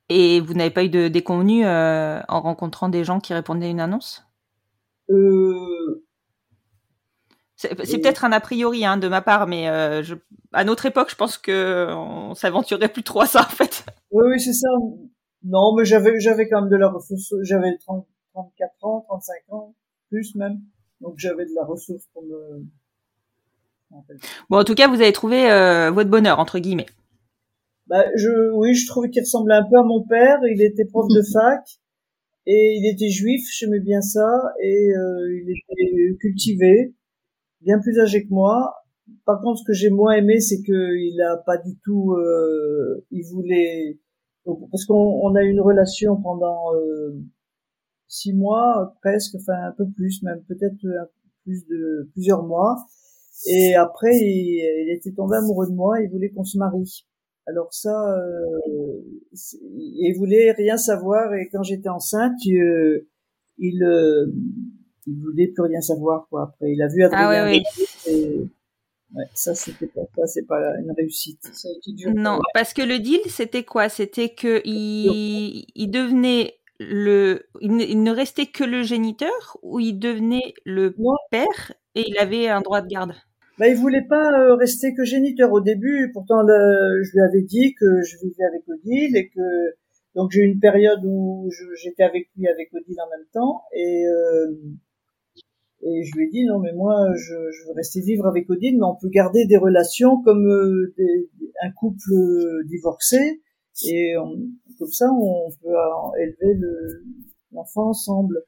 Et vous n'avez pas eu de déconvenus euh, en rencontrant des gens qui répondaient à une annonce? Euh, C'est peut-être un a priori hein, de ma part, mais euh, je, à notre époque, je pense que on s'aventurerait plus trop à ça en fait. oui, oui, c'est ça. Non, mais j'avais, j'avais quand même de la ressource. J'avais 30, 34 ans, 35 ans, plus même. Donc j'avais de la ressource pour me. Bon, en tout cas, vous avez trouvé euh, votre bonheur entre guillemets. bah, je, oui, je trouvais qu'il ressemblait un peu à mon père. Il était prof de fac et il était juif, j'aimais bien ça, et euh, il était cultivé, bien plus âgé que moi. Par contre, ce que j'ai moins aimé, c'est que il a pas du tout, euh, il voulait, parce qu'on on a eu une relation pendant euh, six mois presque, enfin un peu plus, même peut-être plus de plusieurs mois. Et après, il, il était tombé amoureux de moi, il voulait qu'on se marie. Alors ça, euh, il voulait rien savoir et quand j'étais enceinte, euh, il euh, il voulait plus rien savoir quoi. Après, il a vu Adrien. Ah oui, oui. ouais, ça c'était pas ça, c'est pas une réussite. Ça a été dur non, parce que le deal c'était quoi? C'était que il, il devenait le, il ne, restait que le géniteur ou il devenait le père et il avait un droit de garde? Bah, il voulait pas euh, rester que géniteur au début. Pourtant, le, je lui avais dit que je vivais avec Odile et que donc j'ai eu une période où j'étais avec lui avec Odile en même temps et euh, et je lui ai dit non mais moi je, je, veux rester vivre avec Odile mais on peut garder des relations comme euh, des, un couple divorcé et comme ça on peut élever l'enfant ensemble.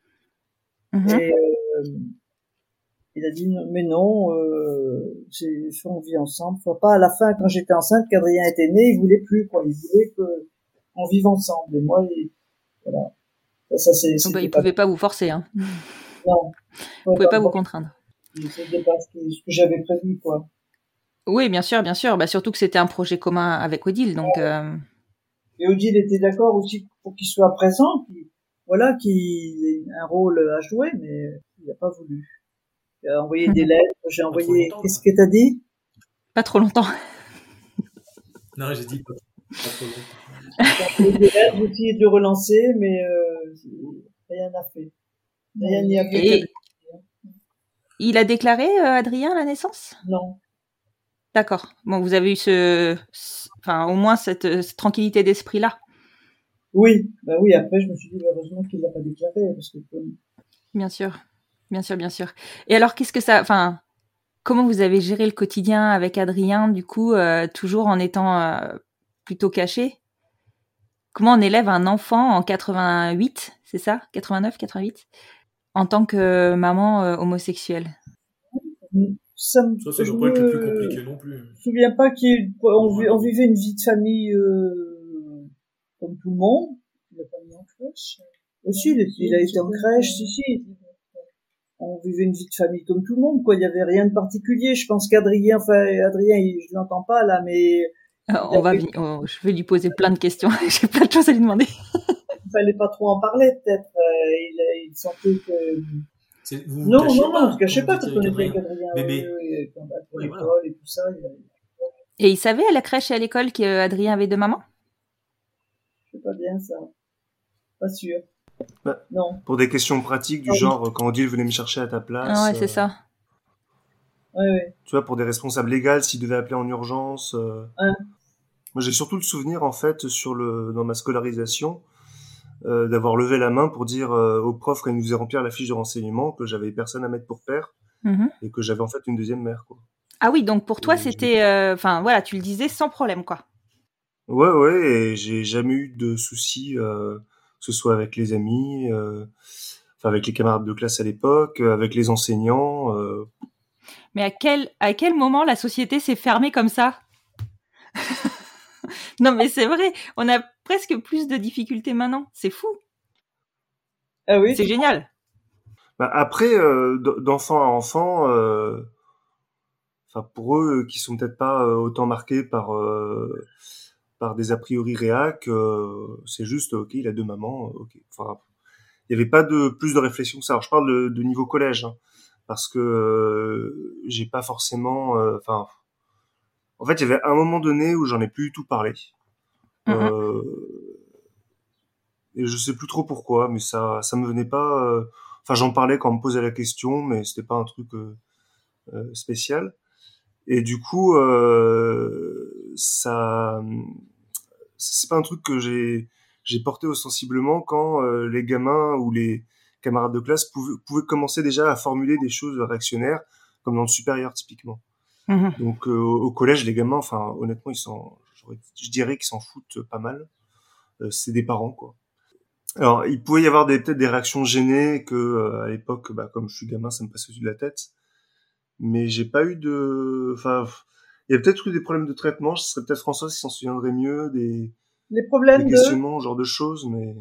Mm-hmm. Et, il a dit mais non, euh, on vit ensemble. Enfin, pas à la fin quand j'étais enceinte, qu'Adrien était né, il voulait plus quoi. Il voulait que on vive ensemble. Et moi, voilà. Ça, c'est. Bah, il pouvait pas vous forcer. Hein. Non. Il pouvait pas, vous contraindre. C'était pas ce que, j'avais prévu quoi. Oui, bien sûr, bien sûr. Bah, surtout que c'était un projet commun avec Odile, donc. Euh... Et Odile était d'accord aussi pour qu'il soit présent, voilà, qu'il ait un rôle à jouer, mais il n'a pas voulu. J'ai envoyé des lettres, j'ai envoyé. Qu'est-ce que t'as dit? Pas trop longtemps. non, j'ai dit pas, trop longtemps. J'ai envoyé des lettres, j'ai essayé de le relancer, mais euh, rien n'a fait. A il a déclaré, euh, Adrien, la naissance? Non. D'accord. Bon, vous avez eu ce, enfin, au moins cette, cette tranquillité d'esprit-là. Oui, bah oui. Après, je me suis dit heureusement qu'il l'a pas déclaré, parce que. Bien sûr. Bien sûr, bien sûr. Et alors, qu'est-ce que ça, enfin, comment vous avez géré le quotidien avec Adrien, du coup, euh, toujours en étant euh, plutôt caché? Comment on élève un enfant en 88, c'est ça? 89, 88 En tant que maman euh, homosexuelle ça, me, ça, ça doit pas être le plus compliqué non plus. Je me souviens pas qu'on vivait une vie de famille comme tout le monde. Il a pas mis en crèche. Aussi, il, il a été en crèche, si, si on vivait une vie de famille comme tout le monde, quoi. Il y avait rien de particulier. Je pense qu'Adrien, enfin, Adrien, je l'entends pas là, mais on va, je vais lui poser plein de questions. J'ai plein de choses à lui demander. il fallait pas trop en parler, peut-être. Euh, il, il, sentait que. Vous non, non, non, parce que je sais pas, tu connais bien qu'Adrien, bébé, pour l'école et tout ça. Et il savait à la crèche et à l'école qu'Adrien avait deux mamans? Je sais pas bien ça. Pas sûr. Bah, non. Pour des questions pratiques du ah genre, quand Odile venait me chercher à ta place. Ah ouais, c'est ça. Ouais, ouais. Tu vois, pour des responsables légaux, s'ils devaient appeler en urgence. Euh... Moi, j'ai surtout le souvenir, en fait, sur le, dans ma scolarisation, euh, d'avoir levé la main pour dire euh, au prof, quand il nous faisait remplir la fiche de renseignement, que j'avais personne à mettre pour père mm-hmm. et que j'avais en fait une deuxième mère, quoi. Ah oui, donc pour toi, c'était. Euh, enfin, voilà, tu le disais sans problème, quoi. Ouais, ouais, et j'ai jamais eu de soucis. Euh, que ce soit avec les amis, enfin avec les camarades de classe à l'époque, avec les enseignants. Mais à quel, à quel moment la société s'est fermée comme ça? Non, mais c'est vrai, on a presque plus de difficultés maintenant. C'est fou. Ah oui. C'est génial. Bah après, d'enfant à enfant, enfin pour eux qui sont peut-être pas autant marqués par par des a priori réac, euh, c'est juste ok, il a deux mamans, ok. Enfin, il n'y avait pas de plus de réflexion que ça. Alors, je parle de, niveau collège, hein, parce que euh, j'ai pas forcément, euh, enfin, en fait, il y avait un moment donné où j'en ai plus du tout parlé. Mm-hmm. et je sais plus trop pourquoi, mais ça, ça me venait pas. Enfin, j'en parlais quand on me posait la question, mais c'était pas un truc spécial. Et du coup, euh, ça, c'est pas un truc que j'ai j'ai porté ostensiblement quand euh, les gamins ou les camarades de classe pouvaient, pouvaient, commencer déjà à formuler des choses réactionnaires, comme dans le supérieur typiquement. Mmh Donc euh, au collège, les gamins, enfin honnêtement, ils sont, je je dirais qu'ils s'en foutent pas mal. c'est des parents, quoi. Alors, il pouvait y avoir des peut-être des réactions gênées que à l'époque, bah, comme je suis gamin, ça me passait au-dessus de la tête. Mais j'ai pas eu de, enfin, il y a peut-être eu des problèmes de traitement. Ce serait peut-être François qui s'en souviendrait mieux des, les problèmes des questionnements, genre de choses, mais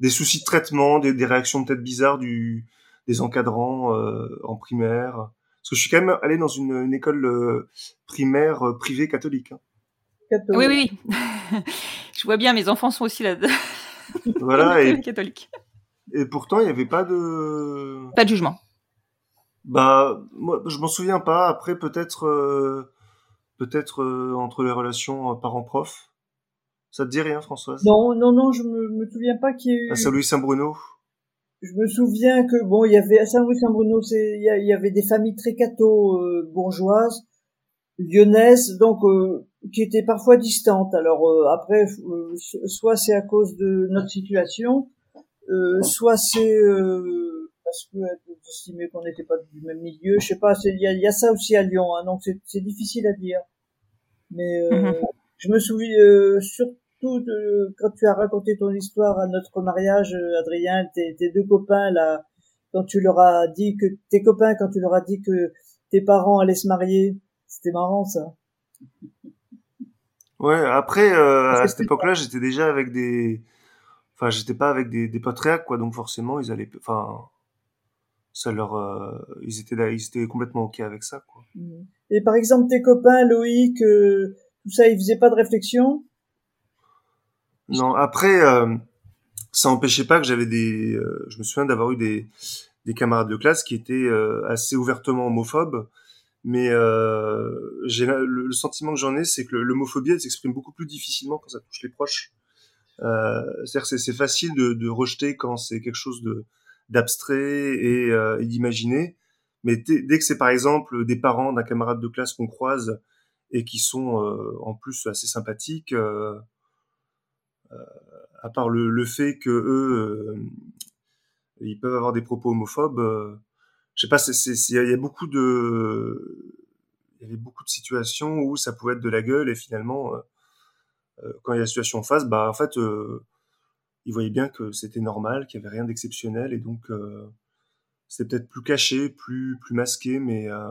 des soucis de traitement, des, des réactions peut-être bizarres du des encadrants euh, en primaire. Parce que je suis quand même allé dans une, une école euh, primaire euh, privée catholique. Hein. Oui, oui, oui. je vois bien, mes enfants sont aussi là. voilà. et, catholique. Et pourtant, il n'y avait pas de. Pas de jugement. Bah, moi, je m'en souviens pas. Après, peut-être, euh, peut-être euh, entre les relations parents-prof. Ça te dit rien, Françoise? Non, non, non, je me, me souviens pas qu'il y ait eu. À Saint-Louis-Saint-Bruno. Je me souviens que bon, il y avait à Saint-Louis-Saint-Bruno, c'est il y, avait des familles très catho euh, bourgeoises, lyonnaises, donc qui étaient parfois distantes. Alors après, soit c'est à cause de notre situation, soit c'est parce que estimait qu'on n'était pas du même milieu. Je sais pas, il y a, y a, ça aussi à Lyon, hein, donc c'est difficile à dire. Mais euh, mhm. je me souviens euh, surtout de, quand tu as raconté ton histoire à notre mariage, euh, Adrien, tes, tes, deux copains là, quand tu leur as dit que tes copains, quand tu leur as dit que tes parents allaient se marier, c'était marrant ça. Ouais, après à cette époque-là, j'étais déjà avec des, enfin j'étais pas avec des, des potes quoi, donc forcément ils allaient, enfin ça leur, euh, ils étaient là, ils étaient complètement ok avec ça, quoi. Mmh. Et par exemple, tes copains, Loïc, euh, tout ça, ils faisaient pas de réflexion? Non, après, euh, ça empêchait pas que j'avais des, je me souviens d'avoir eu des, des camarades de classe qui étaient assez ouvertement homophobes, mais j'ai le, sentiment que j'en ai, c'est que l'homophobie, elle s'exprime beaucoup plus difficilement quand ça touche les proches. C'est-à-dire que c'est facile de, rejeter quand c'est quelque chose de d'abstrait et, euh, d'imaginer. Mais dès que c'est par exemple des parents d'un camarade de classe qu'on croise et qui sont euh, en plus assez sympathiques, euh, à part le, le, fait que eux, ils peuvent avoir des propos homophobes, je sais pas, il y, a beaucoup de, il y avait beaucoup de situations où ça pouvait être de la gueule et finalement, quand il y a la situation en face, bah en fait, il voyait bien que c'était normal, qu'il y avait rien d'exceptionnel, et donc euh, c'était peut-être plus caché, plus plus masqué, mais euh,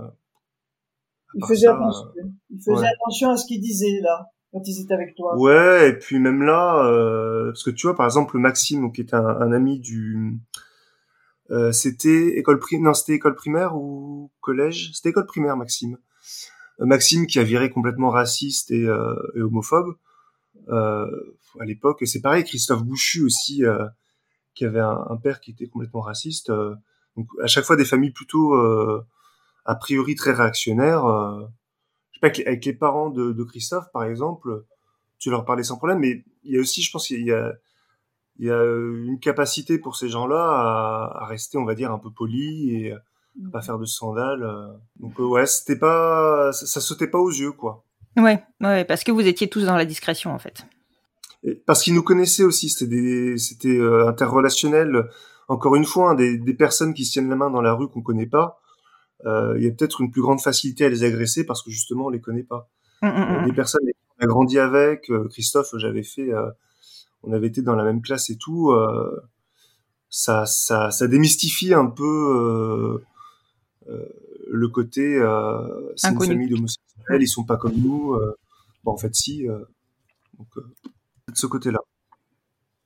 il faisait, attention, euh, il faisait attention à ce qu'il disait là quand ils étaient avec toi. Ouais, et puis même là, euh, parce que tu vois, par exemple, Maxime, qui est un, un ami du, euh, c'était école primaire, non, c'était école primaire ou collège, c'était école primaire, Maxime. Euh, Maxime qui a viré complètement raciste et, et homophobe. Euh, à l'époque. C'est pareil, Christophe Bouchu aussi, euh, qui avait un, père qui était complètement raciste. Euh, donc à chaque fois des familles plutôt euh, a priori très réactionnaires. je sais pas avec les, parents de, de, Christophe par exemple, tu leur parlais sans problème, mais il y a aussi, je pense qu'il y a il y a une capacité pour ces gens-là à, à, rester, on va dire, un peu poli et à pas faire de scandale. Donc ouais, c'était pas, ça, ça sautait pas aux yeux, quoi. Ouais, ouais, parce que vous étiez tous dans la discrétion en fait parce qu'ils nous connaissaient aussi. C'était c'était euh, interrelationnel. Encore une fois, hein, des, des, personnes qui se tiennent la main dans la rue qu'on connaît pas. Euh, il y a peut-être une plus grande facilité à les agresser parce que justement on les connaît pas. Mmh, mmh, euh, des personnes qu'on a grandi avec, Christophe, j'avais fait, on avait été dans la même classe et tout. ça, ça, ça démystifie un peu le côté. c'est une famille d'homosexuels, ils sont pas comme nous. bon, en fait, si. donc, de ce côté-là.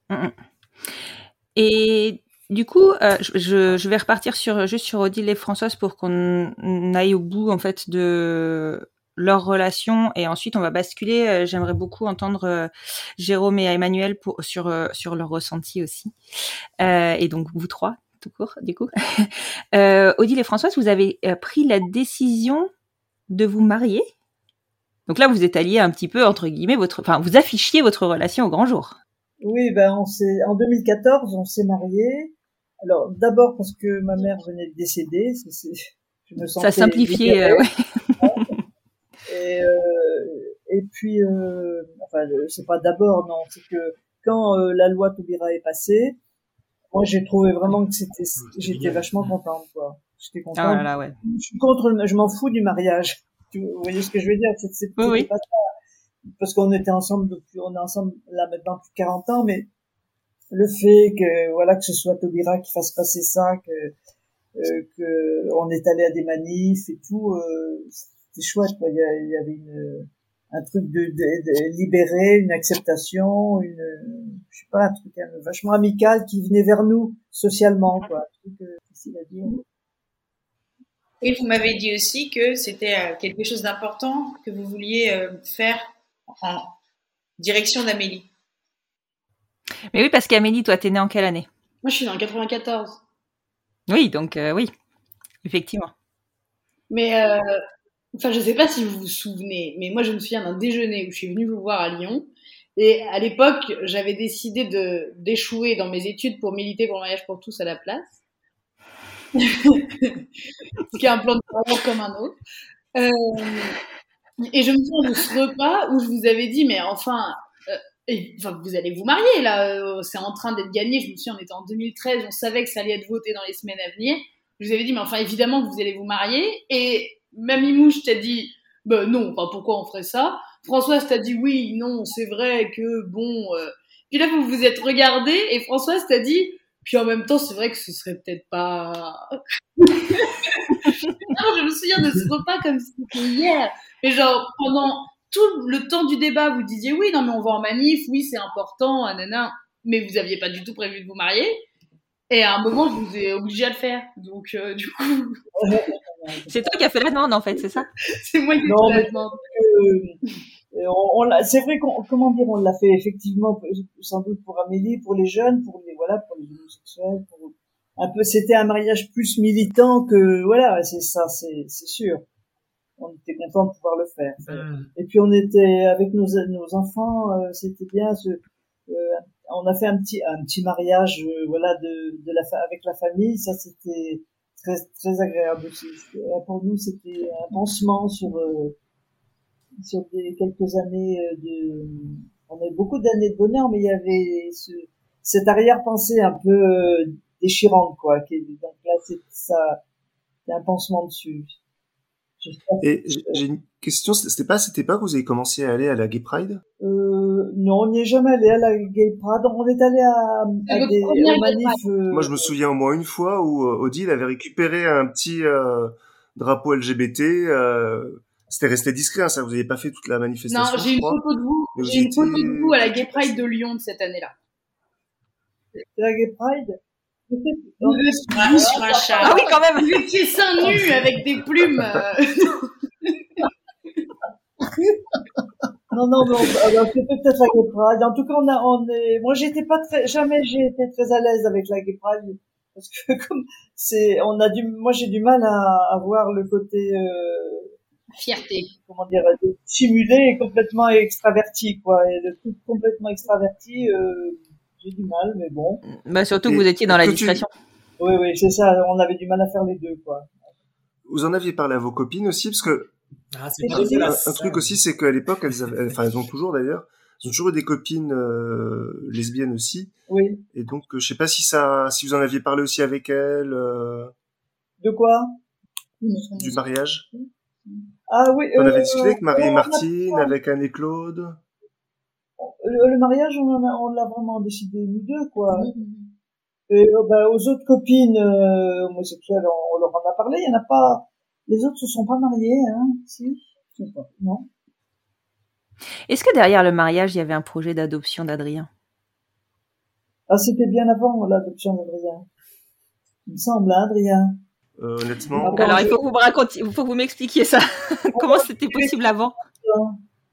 Mm, mm. Et du coup, euh, je, vais repartir sur juste sur Odile et Françoise pour qu'on aille au bout en fait de leur relation et ensuite on va basculer. Euh, j'aimerais beaucoup entendre euh, Jérôme et Emmanuel pour, sur sur leur ressenti aussi. et donc vous trois, tout court, du coup. Odile et Françoise, vous avez pris la décision de vous marier? Donc là, vous alliés un petit peu entre guillemets votre, enfin, vous affichiez votre relation au grand jour. Oui, ben on s'est en 2014, on s'est mariés. Alors d'abord parce que ma mère venait de décéder, je me sentais ça simplifiait. Euh, et, euh, et puis, euh, enfin, c'est pas d'abord, non, c'est que quand euh, la loi Taubira est passée, moi j'ai trouvé vraiment que c'était, j'étais vachement contente, quoi. J'étais ah contente. Ah là ouais. Je suis contre, je m'en fous du mariage. Vous voyez ce que je veux dire? C'est oui, pas ça. parce qu'on était ensemble depuis, on est ensemble là maintenant depuis 40 ans, mais le fait que voilà que ce soit Taubira qui fasse passer ça, que euh, que on est allé à des manifs et tout, euh, c'était chouette. Quoi. Il, y, il y avait une, un truc de, de, de, libérer, une acceptation, une je sais pas un truc vachement amical qui venait vers nous socialement quoi. Un truc euh, difficile à dire. Et vous m'avez dit aussi que c'était euh, quelque chose d'important que vous vouliez euh, faire en direction d'Amélie. Mais oui, parce qu'Amélie, toi, t'es née en quelle année? Moi, je suis née en 94. Oui, donc euh, oui, effectivement. Mais, euh, enfin, je sais pas si vous vous souvenez, mais moi, je me souviens d'un déjeuner où je suis venue vous voir à Lyon. Et à l'époque, j'avais décidé de d'échouer dans mes études pour militer pour le mariage pour tous à la place. Ce qui est un plan de carrière comme un autre. Euh, et je me souviens de ce repas où je vous avais dit, mais enfin, euh, vous allez vous marier là, euh, c'est en train d'être gagné. Je me souviens, on était en 2013, on savait que ça allait être voté dans les semaines à venir. Je vous avais dit, mais enfin, évidemment que vous allez vous marier. Et Mamie Mouche t'a dit, ben non, enfin, pourquoi on ferait ça? Françoise t'a dit, oui, non, c'est vrai que bon. Euh... Puis là, vous vous êtes regardé et Françoise t'a dit, puis en même temps, c'est vrai que ce serait peut-être pas. non, je me souviens de ce repas comme si c'était hier. Mais genre, pendant tout le temps du débat, vous disiez oui, non, mais on va en manif, oui, c'est important, nanana. Mais vous aviez pas du tout prévu de vous marier. Et à un moment, je vous ai obligé à le faire. Donc, euh, du coup. c'est toi qui as fait la demande, en fait, c'est ça? C'est moi qui ai fait la demande. Euh, on, on c'est vrai qu'on, comment dire, on l'a fait effectivement, sans doute pour Amélie, pour les jeunes, pour les, voilà, pour les homosexuels, pour, un peu, c'était un mariage plus militant que, voilà, c'est ça, c'est, c'est sûr. On était content de pouvoir le faire. Mmh. Et puis on était avec nos, nos enfants, euh, c'était bien. Ce, euh, on a fait un petit, un petit mariage, euh, voilà, de, de la, avec la famille. Ça, c'était très, très agréable aussi. Pour nous, c'était un pansement sur euh, sur des quelques années de on a eu beaucoup d'années de bonheur mais il y avait ce, cette arrière-pensée un peu déchirante quoi donc là c'est ça un pansement dessus et j'ai une question c'était pas à cette époque où vous avez commencé à aller à la Gay Pride? Euh, non on n'y est jamais allé à la Gay Pride on est allé à, à des manifs euh... moi je me souviens au moins une fois où euh, Odile avait récupéré un petit euh, drapeau LGBT euh, c'était resté discret, hein, ça. Vous n'avez pas fait toute la manifestation. Non, j'ai une photo de vous. J'ai une photo de vous à la Gay Pride de Lyon de cette année-là. La Gay Pride? Sur un chat. Ah oui, quand même. Vous étiez seins nus avec des plumes. non, non, non. Alors, c'était peut-être la Gay Pride. En tout cas, on a, on est. Moi, j'étais pas très, jamais j'ai été très à l'aise avec la Gay Pride parce que comme c'est, on a du, moi j'ai du mal à, à voir le côté. Euh, fierté. Comment dire, simulé et complètement extraverti, quoi. Et le truc complètement extraverti, euh, j'ai du mal, mais bon. Bah, surtout que vous étiez dans la discrétion. Tu... Oui, oui, c'est ça. On avait du mal à faire les deux, quoi. Vous en aviez parlé à vos copines aussi, parce que ah, c'est un, un truc aussi, c'est qu'à l'époque, elles avaient, enfin, elles ont toujours d'ailleurs, elles ont toujours eu des copines euh, lesbiennes aussi. Oui. Et donc, je sais pas si ça, si vous en aviez parlé aussi avec elles. Euh, de quoi? Du mariage. Ah oui. On euh, avait discuté avec Marie et Martine, avec Anne et Claude? Le, le mariage, on, en a, on l'a vraiment décidé nous deux, quoi. Et euh, bah, aux autres copines euh, homosexuelles, on, on, leur en a parlé. Il y en a pas. Les autres se sont pas mariés, hein Si. Je sais pas. Non. Est-ce que derrière le mariage, il y avait un projet d'adoption d'Adrien? Ah, c'était bien avant l'adoption d'Adrien. Il me semble, hein, Adrien. Euh, honnêtement. Alors, il faut que vous me racontiez, il faut que vous m'expliquiez ça. Comment c'était possible avant?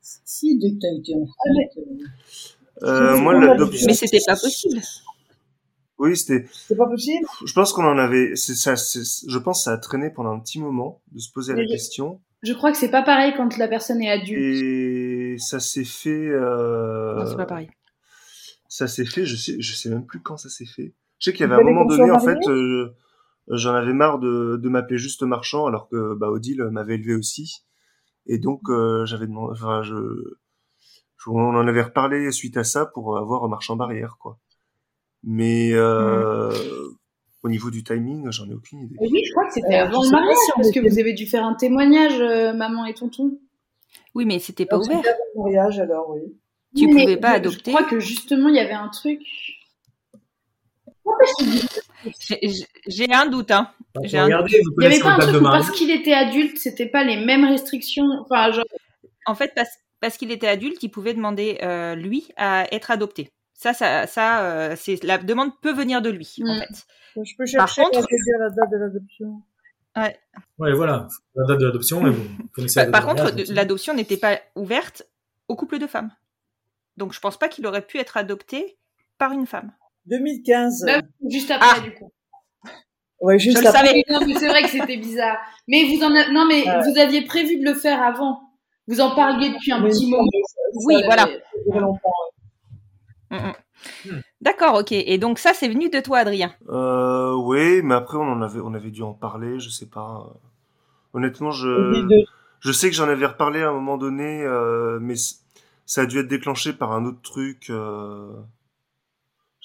Si, dès que t'as été en euh, moi, l'adoption. Mais c'était pas possible. Oui, c'était. C'est pas possible. Je pense qu'on en avait. C'est ça. Je pense que ça a traîné pendant un petit moment de se poser Mais la je- question. Je crois que c'est pas pareil quand la personne est adulte. Et ça s'est fait. Euh... Non, c'est pas pareil. Ça s'est fait. Je sais. Je sais même plus quand ça s'est fait. Je sais qu'il y Vous avait un moment donné, en fait, euh, j'en avais marre de, de m'appeler juste marchand, alors que bah Odile m'avait élevé aussi. Et donc euh, j'avais demandé. Enfin, je, je- On en avait reparlé suite à ça pour avoir un marchand barrière, quoi. Mais euh, au niveau du timing, j'en ai aucune idée. Et oui, je crois que c'était Euh, avant je le mariage, parce que vous avez dû faire un témoignage, euh, maman et tonton. Oui, mais c'était pas ouvert. c'était avant le mariage, alors, oui. Tu Mais pouvais pas je- adopter. Je crois que justement, il y avait un truc. J'ai- J'ai j'ai un doute, hein. Bah, J'ai un doute. Il y avait pas un truc où parce qu'il était adulte, c'était pas les mêmes restrictions. Enfin, genre. En fait, parce, parce qu'il était adulte, il pouvait demander, euh, lui, à être adopté. Ça, ça, ça euh, c'est la demande peut venir de lui, en Mm. fait. Je peux chercher contre- la date de l'adoption. Ouais, voilà. La date de l'adoption, et vous connaissez la Par, date par contre, l'adoption n'était pas ouverte au couple de femmes. Donc, je pense pas qu'il aurait pu être adopté par une femme. 2015. Là, juste après, Ah. du coup. Ouais, Je juste le après. savais. C'est vrai que c'était bizarre. Mais vous en a- non, mais Ouais. vous aviez prévu de le faire avant. Vous en parliez depuis un Mais petit moment. Oui, ça voilà. Mm, mm. D'accord, ok. Et donc, ça, c'est venu de toi, Adrien? Euh, oui, mais après on en avait, on avait dû en parler, je sais pas. Honnêtement, je, je sais que j'en avais reparlé à un moment donné, euh, mais ça a dû être déclenché par un autre truc. Euh...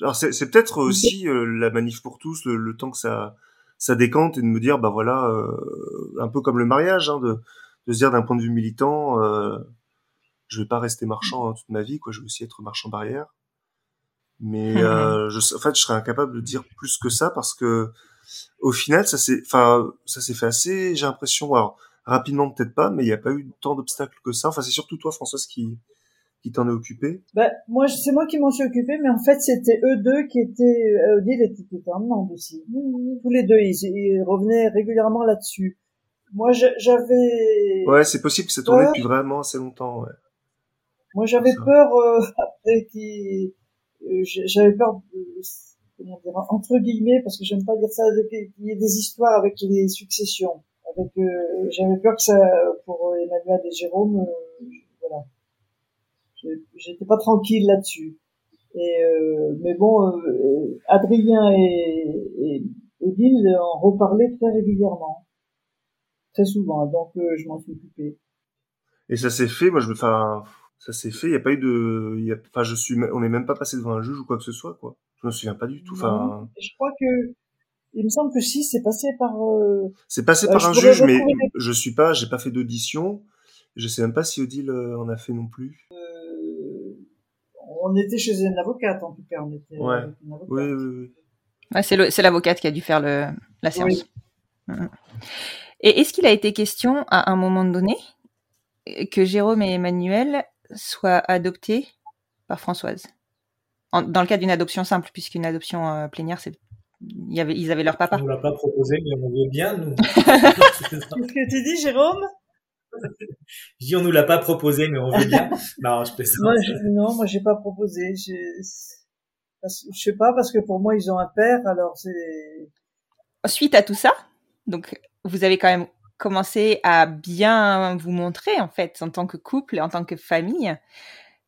Alors c'est, c'est peut-être aussi euh, la manif pour tous, le, le temps que ça, ça décante et de me dire, bah voilà, euh, un peu comme le mariage, hein, de, de se dire d'un point de vue militant, euh, je vais pas rester marchand hein, toute ma vie, quoi. Je veux aussi être marchand barrière. Mais euh, je, en fait, je serais incapable de dire plus que ça parce que au final, ça s'est, enfin, ça s'est fait assez, j'ai l'impression, alors rapidement peut-être pas, mais il n'y a pas eu tant d'obstacles que ça. Enfin, c'est surtout toi, Françoise, qui qui t'en est occupé? Ben, moi, c'est moi qui m'en suis occupé, mais en fait, c'était eux deux qui étaient, euh, Odile était, était en demande aussi. Tous les deux, ils, ils revenaient régulièrement là-dessus. Moi, j'avais, Ouais, c'est possible que ça tournait depuis vraiment assez longtemps. Ouais. moi, j'avais peur, euh, après qui, j'avais peur de, comment dire, entre guillemets, parce que j'aime pas dire ça, qu'il y ait des histoires avec les successions. Avec, euh, j'avais peur que ça, pour Emmanuel et Jérôme, euh, voilà. J'étais pas tranquille là-dessus. Et euh, mais bon, euh, Adrien et, et Odile en reparlaient très régulièrement, très souvent. Donc euh, je m'en suis occupée. Et ça s'est fait. Moi, je me, enfin, ça s'est fait. Il y a pas eu de, y a, enfin, je suis, on n'est même pas passé devant un juge ou quoi que ce soit, quoi. Je me souviens pas du tout. Enfin. Je crois que il me semble que si c'est passé par. euh, c'est passé par un juge, mais les- je suis pas, j'ai pas fait d'audition. Je sais même pas si Odile en a fait non plus. euh, on était chez une avocate en tout cas. On était Ouais. avec une avocate. Oui, oui, oui. Ouais, c'est le- c'est l'avocate qui a dû faire le, la séance. Et est-ce qu'il a été question à un moment donné que Jérôme et Emmanuel soient adoptés par Françoise? En- Dans le cas d'une adoption simple, puisqu'une adoption euh, plénière, c'est il y avait, ils avaient leur On papa. nous l'a pas proposé, mais on veut bien, nous. Qu'est-ce que tu dis, Jérôme? Je dis, on nous l'a pas proposé, mais on veut bien. Non, je plaisante. Moi, je- non, moi j'ai pas proposé. Je, parce- je sais pas parce que pour moi ils ont un père, alors c'est. Suite à tout ça, donc vous avez quand même commencé à bien vous montrer en fait en tant que couple, en tant que famille.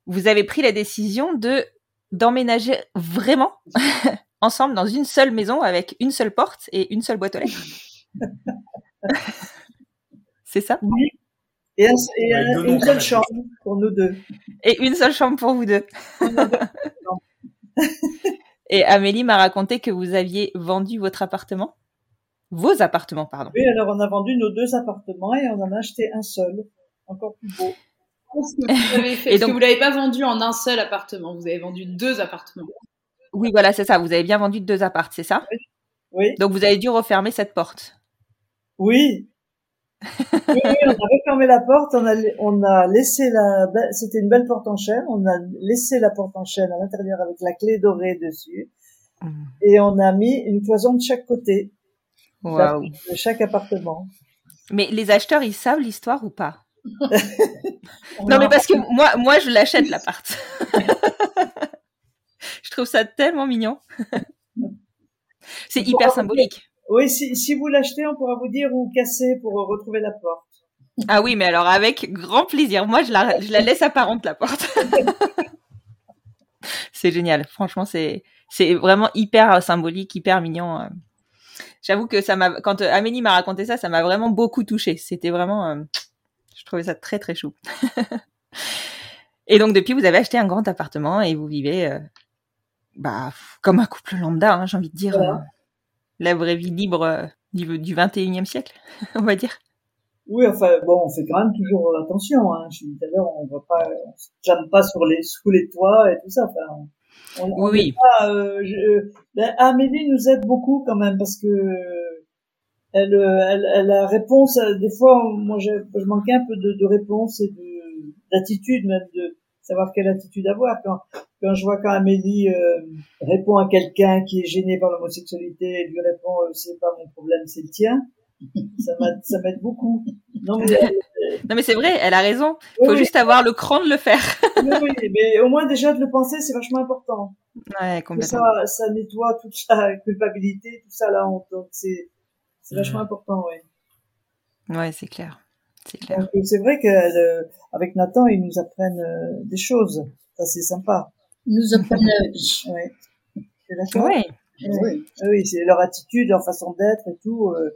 Vous avez pris la décision de d'emménager vraiment ensemble dans une seule maison avec une seule porte et une seule boîte aux lettres. C'est ça? Oui. Et, un- et Avec un- deux noms une seule chambre pour nous deux. Et une seule chambre pour vous deux. et Amélie m'a raconté que vous aviez vendu votre appartement. Vos appartements, pardon. Oui, alors on a vendu nos deux appartements et on en a acheté un seul, encore plus beau. Parce que vous avez fait- Et donc- que vous l'avez pas vendu en un seul appartement, vous avez vendu deux appartements. Oui, voilà, c'est ça. Vous avez bien vendu deux appartes, c'est ça? Oui, Donc vous avez dû refermer cette porte. oui. On a refermé la porte, on a, on a laissé la, c'était une belle porte en chaîne, on a laissé la porte en chaîne à l'intérieur avec la clé dorée dessus et on a mis une cloison de chaque côté Waouh. de chaque appartement. Mais les acheteurs, ils savent l'histoire ou pas? On Non, mais parce que moi, moi, je l'achète l'appart. je trouve ça tellement mignon. C'est hyper symbolique. Oui, si, si vous l'achetez, on pourra vous dire où casser pour retrouver la porte. Ah oui, mais alors avec grand plaisir. Moi, je la, je la laisse apparente la porte. c'est génial. Franchement, c'est c'est vraiment hyper symbolique, hyper mignon. J'avoue que ça m'a quand euh, Amélie m'a raconté ça, ça m'a vraiment beaucoup touché. C'était vraiment, euh, je trouvais ça très très chou. et donc depuis, vous avez acheté un grand appartement et vous vivez, euh, bah comme un couple lambda, hein, j'ai envie de dire, Voilà. La vraie vie libre euh, du, du 21e siècle, on va dire. Oui, enfin bon, on fait quand même toujours attention. Hein. Je dis tout à l'heure, on va pas, on se jambe pas sur les sous les toits et tout ça. Enfin, on, on Oui. pas, euh, je, ben, Amélie nous aide beaucoup quand même parce que elle, euh, elle, elle a réponse. à- des fois, moi, je, je manquais un peu de, de réponse et de d'attitude même de savoir quelle attitude avoir quand quand je vois quand Amélie euh, répond à quelqu'un qui est gêné par l'homosexualité et lui répond euh, c'est pas mon problème c'est le tien ça m'aide ça m'aide beaucoup non mais euh, Non, mais c'est vrai, elle a raison. Faut oui, juste avoir le cran de le faire. oui, mais au moins déjà de le penser c'est vachement important Ouais, complètement. ça ça nettoie toute la culpabilité tout ça la honte donc c'est c'est vachement important oui Ouais, c'est clair. C'est clair. euh, c'est vrai qu'avec Nathan ils nous apprennent euh, des choses ça c'est sympa nous apprennent la vie. ouais Ouais. Oui, oui c'est leur attitude, leur façon d'être et tout. euh,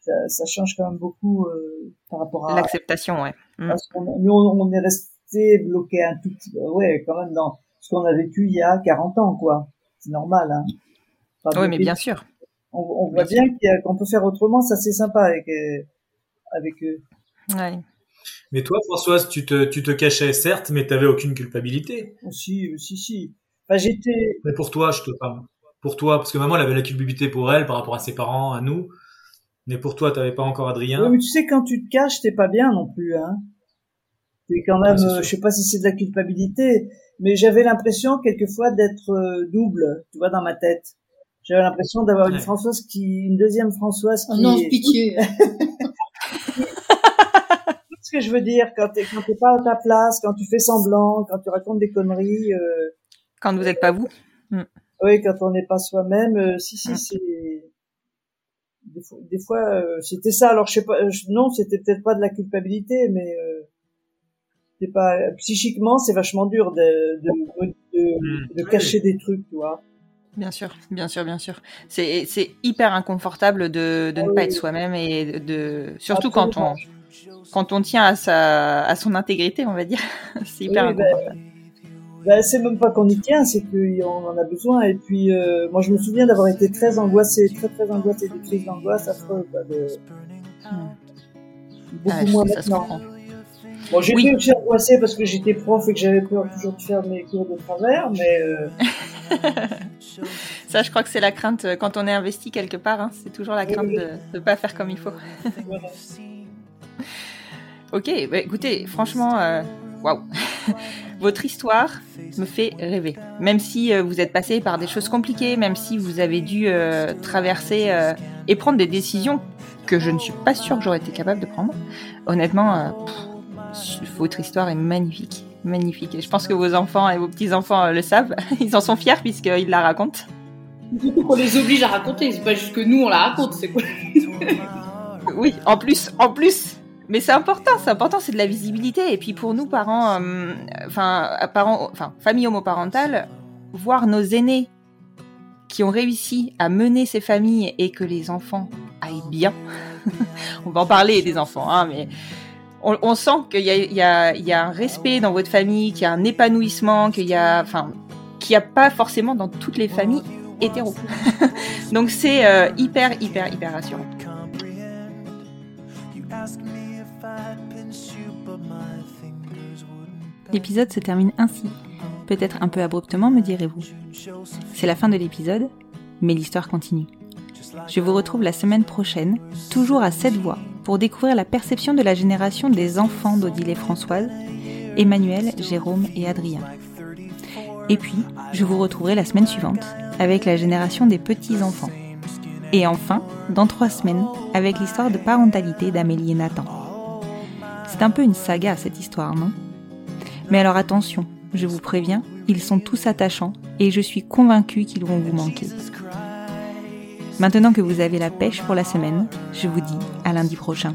ça, ça change quand même beaucoup euh, par rapport à, L'acceptation, ouais. Mm. à ce qu'on nous on, est resté bloqué un tout petit peu, ouais, quand même dans ce qu'on a vécu il y a 40 ans, quoi. C'est normal, hein. Oui, mais bien sûr. On, on voit bien qu'on peut faire autrement, ça c'est sympa avec euh, avec eux. Ouais. Mais toi, Françoise, tu te, tu te cachais, certes, mais t'avais aucune culpabilité. Aussi, si, si. Enfin, j'étais, Mais pour toi, je te parle. Pour toi, parce que maman, elle avait la culpabilité pour elle par rapport à ses parents, à nous. Mais pour toi, t'avais pas encore Adrien. Oui, mais tu sais, quand tu te caches, t'es pas bien non plus, hein. C'est quand même, Ouais, euh, je sais pas si c'est de la culpabilité, mais j'avais l'impression quelquefois d'être euh, double, tu vois, dans ma tête. J'avais l'impression d'avoir une Ouais. Françoise qui, une deuxième Françoise Oh qui. non, est- pitié. ce que je veux dire quand t'es quand t'es pas à ta place, quand tu fais semblant, quand tu racontes des conneries. Euh, Quand vous n'êtes pas vous. oui, quand on n'est pas soi-même, euh, si si Mm. c'est des fois, des fois euh, c'était ça. Alors je sais pas, euh, je- non, c'était peut-être pas de la culpabilité, mais euh, c'est pas psychiquement, c'est vachement dur de de, de, de- de Mm. cacher des trucs, tu vois. Bien sûr, bien sûr, bien sûr. C'est c'est hyper inconfortable de, de ne pas oui. être soi-même et de, surtout quand on. Quand on tient à sa à son intégrité, on va dire. C'est hyper Oui, ben, inconfortable. Ben, c'est même pas qu'on y tient, c'est qu'on en a besoin. Et puis, euh, moi, je me souviens d'avoir été très angoissée, très très angoissée, des crises d'angoisse affreux, quoi, de... Beaucoup Ah, moins maintenant. Bon, j'étais Oui. aussi angoissée parce que j'étais prof et que j'avais peur toujours de faire mes cours de travers, mais euh, Ça, je crois que c'est la crainte euh, quand on est investi quelque part. hein, c'est toujours la crainte de ne pas faire comme il faut. voilà. Ok, bah, écoutez, franchement, euh, waouh, votre histoire me fait rêver. Même si euh, vous êtes passé par des choses compliquées, même si vous avez dû euh, traverser euh, et prendre des décisions que je ne suis pas sûre que j'aurais été capable de prendre. Honnêtement, pff, votre histoire est magnifique, magnifique. Et je pense que vos enfants et vos petits enfants euh, le savent. Ils en sont fiers puisqu'ils la racontent. Surtout qu'on les oblige à raconter. C'est pas juste que nous on la raconte. C'est quoi Oui, en plus, en plus. Mais c'est important, c'est important, c'est de la visibilité. Et puis pour nous, parents, euh, enfin, euh, parents, enfin, famille homoparentale, voir nos aînés qui ont réussi à mener ces familles et que les enfants aillent bien. on va en parler des enfants, hein, mais on, sent qu'il y y, y a un respect dans votre famille, qu'il y a un épanouissement, qu'il y a, enfin, qu'il n'y a pas forcément dans toutes les familles hétéro. Donc c'est euh, hyper, hyper, hyper rassurant. L'épisode se termine ainsi. Peut-être un peu abruptement, me direz-vous. C'est la fin de l'épisode, mais l'histoire continue. Je vous retrouve la semaine prochaine, toujours à cette voix, pour découvrir la perception de la génération des enfants d'Odile et Françoise, Emmanuel, Jérôme et Adrien. Et puis, je vous retrouverai la semaine suivante, avec la génération des petits-enfants. Et enfin, dans trois semaines, avec l'histoire de parentalité d'Amélie et Nathan. C'est un peu une saga cette histoire, non? Mais alors attention, je vous préviens, ils sont tous attachants et je suis convaincue qu'ils vont vous manquer. Maintenant que vous avez la pêche pour la semaine, je vous dis à lundi prochain.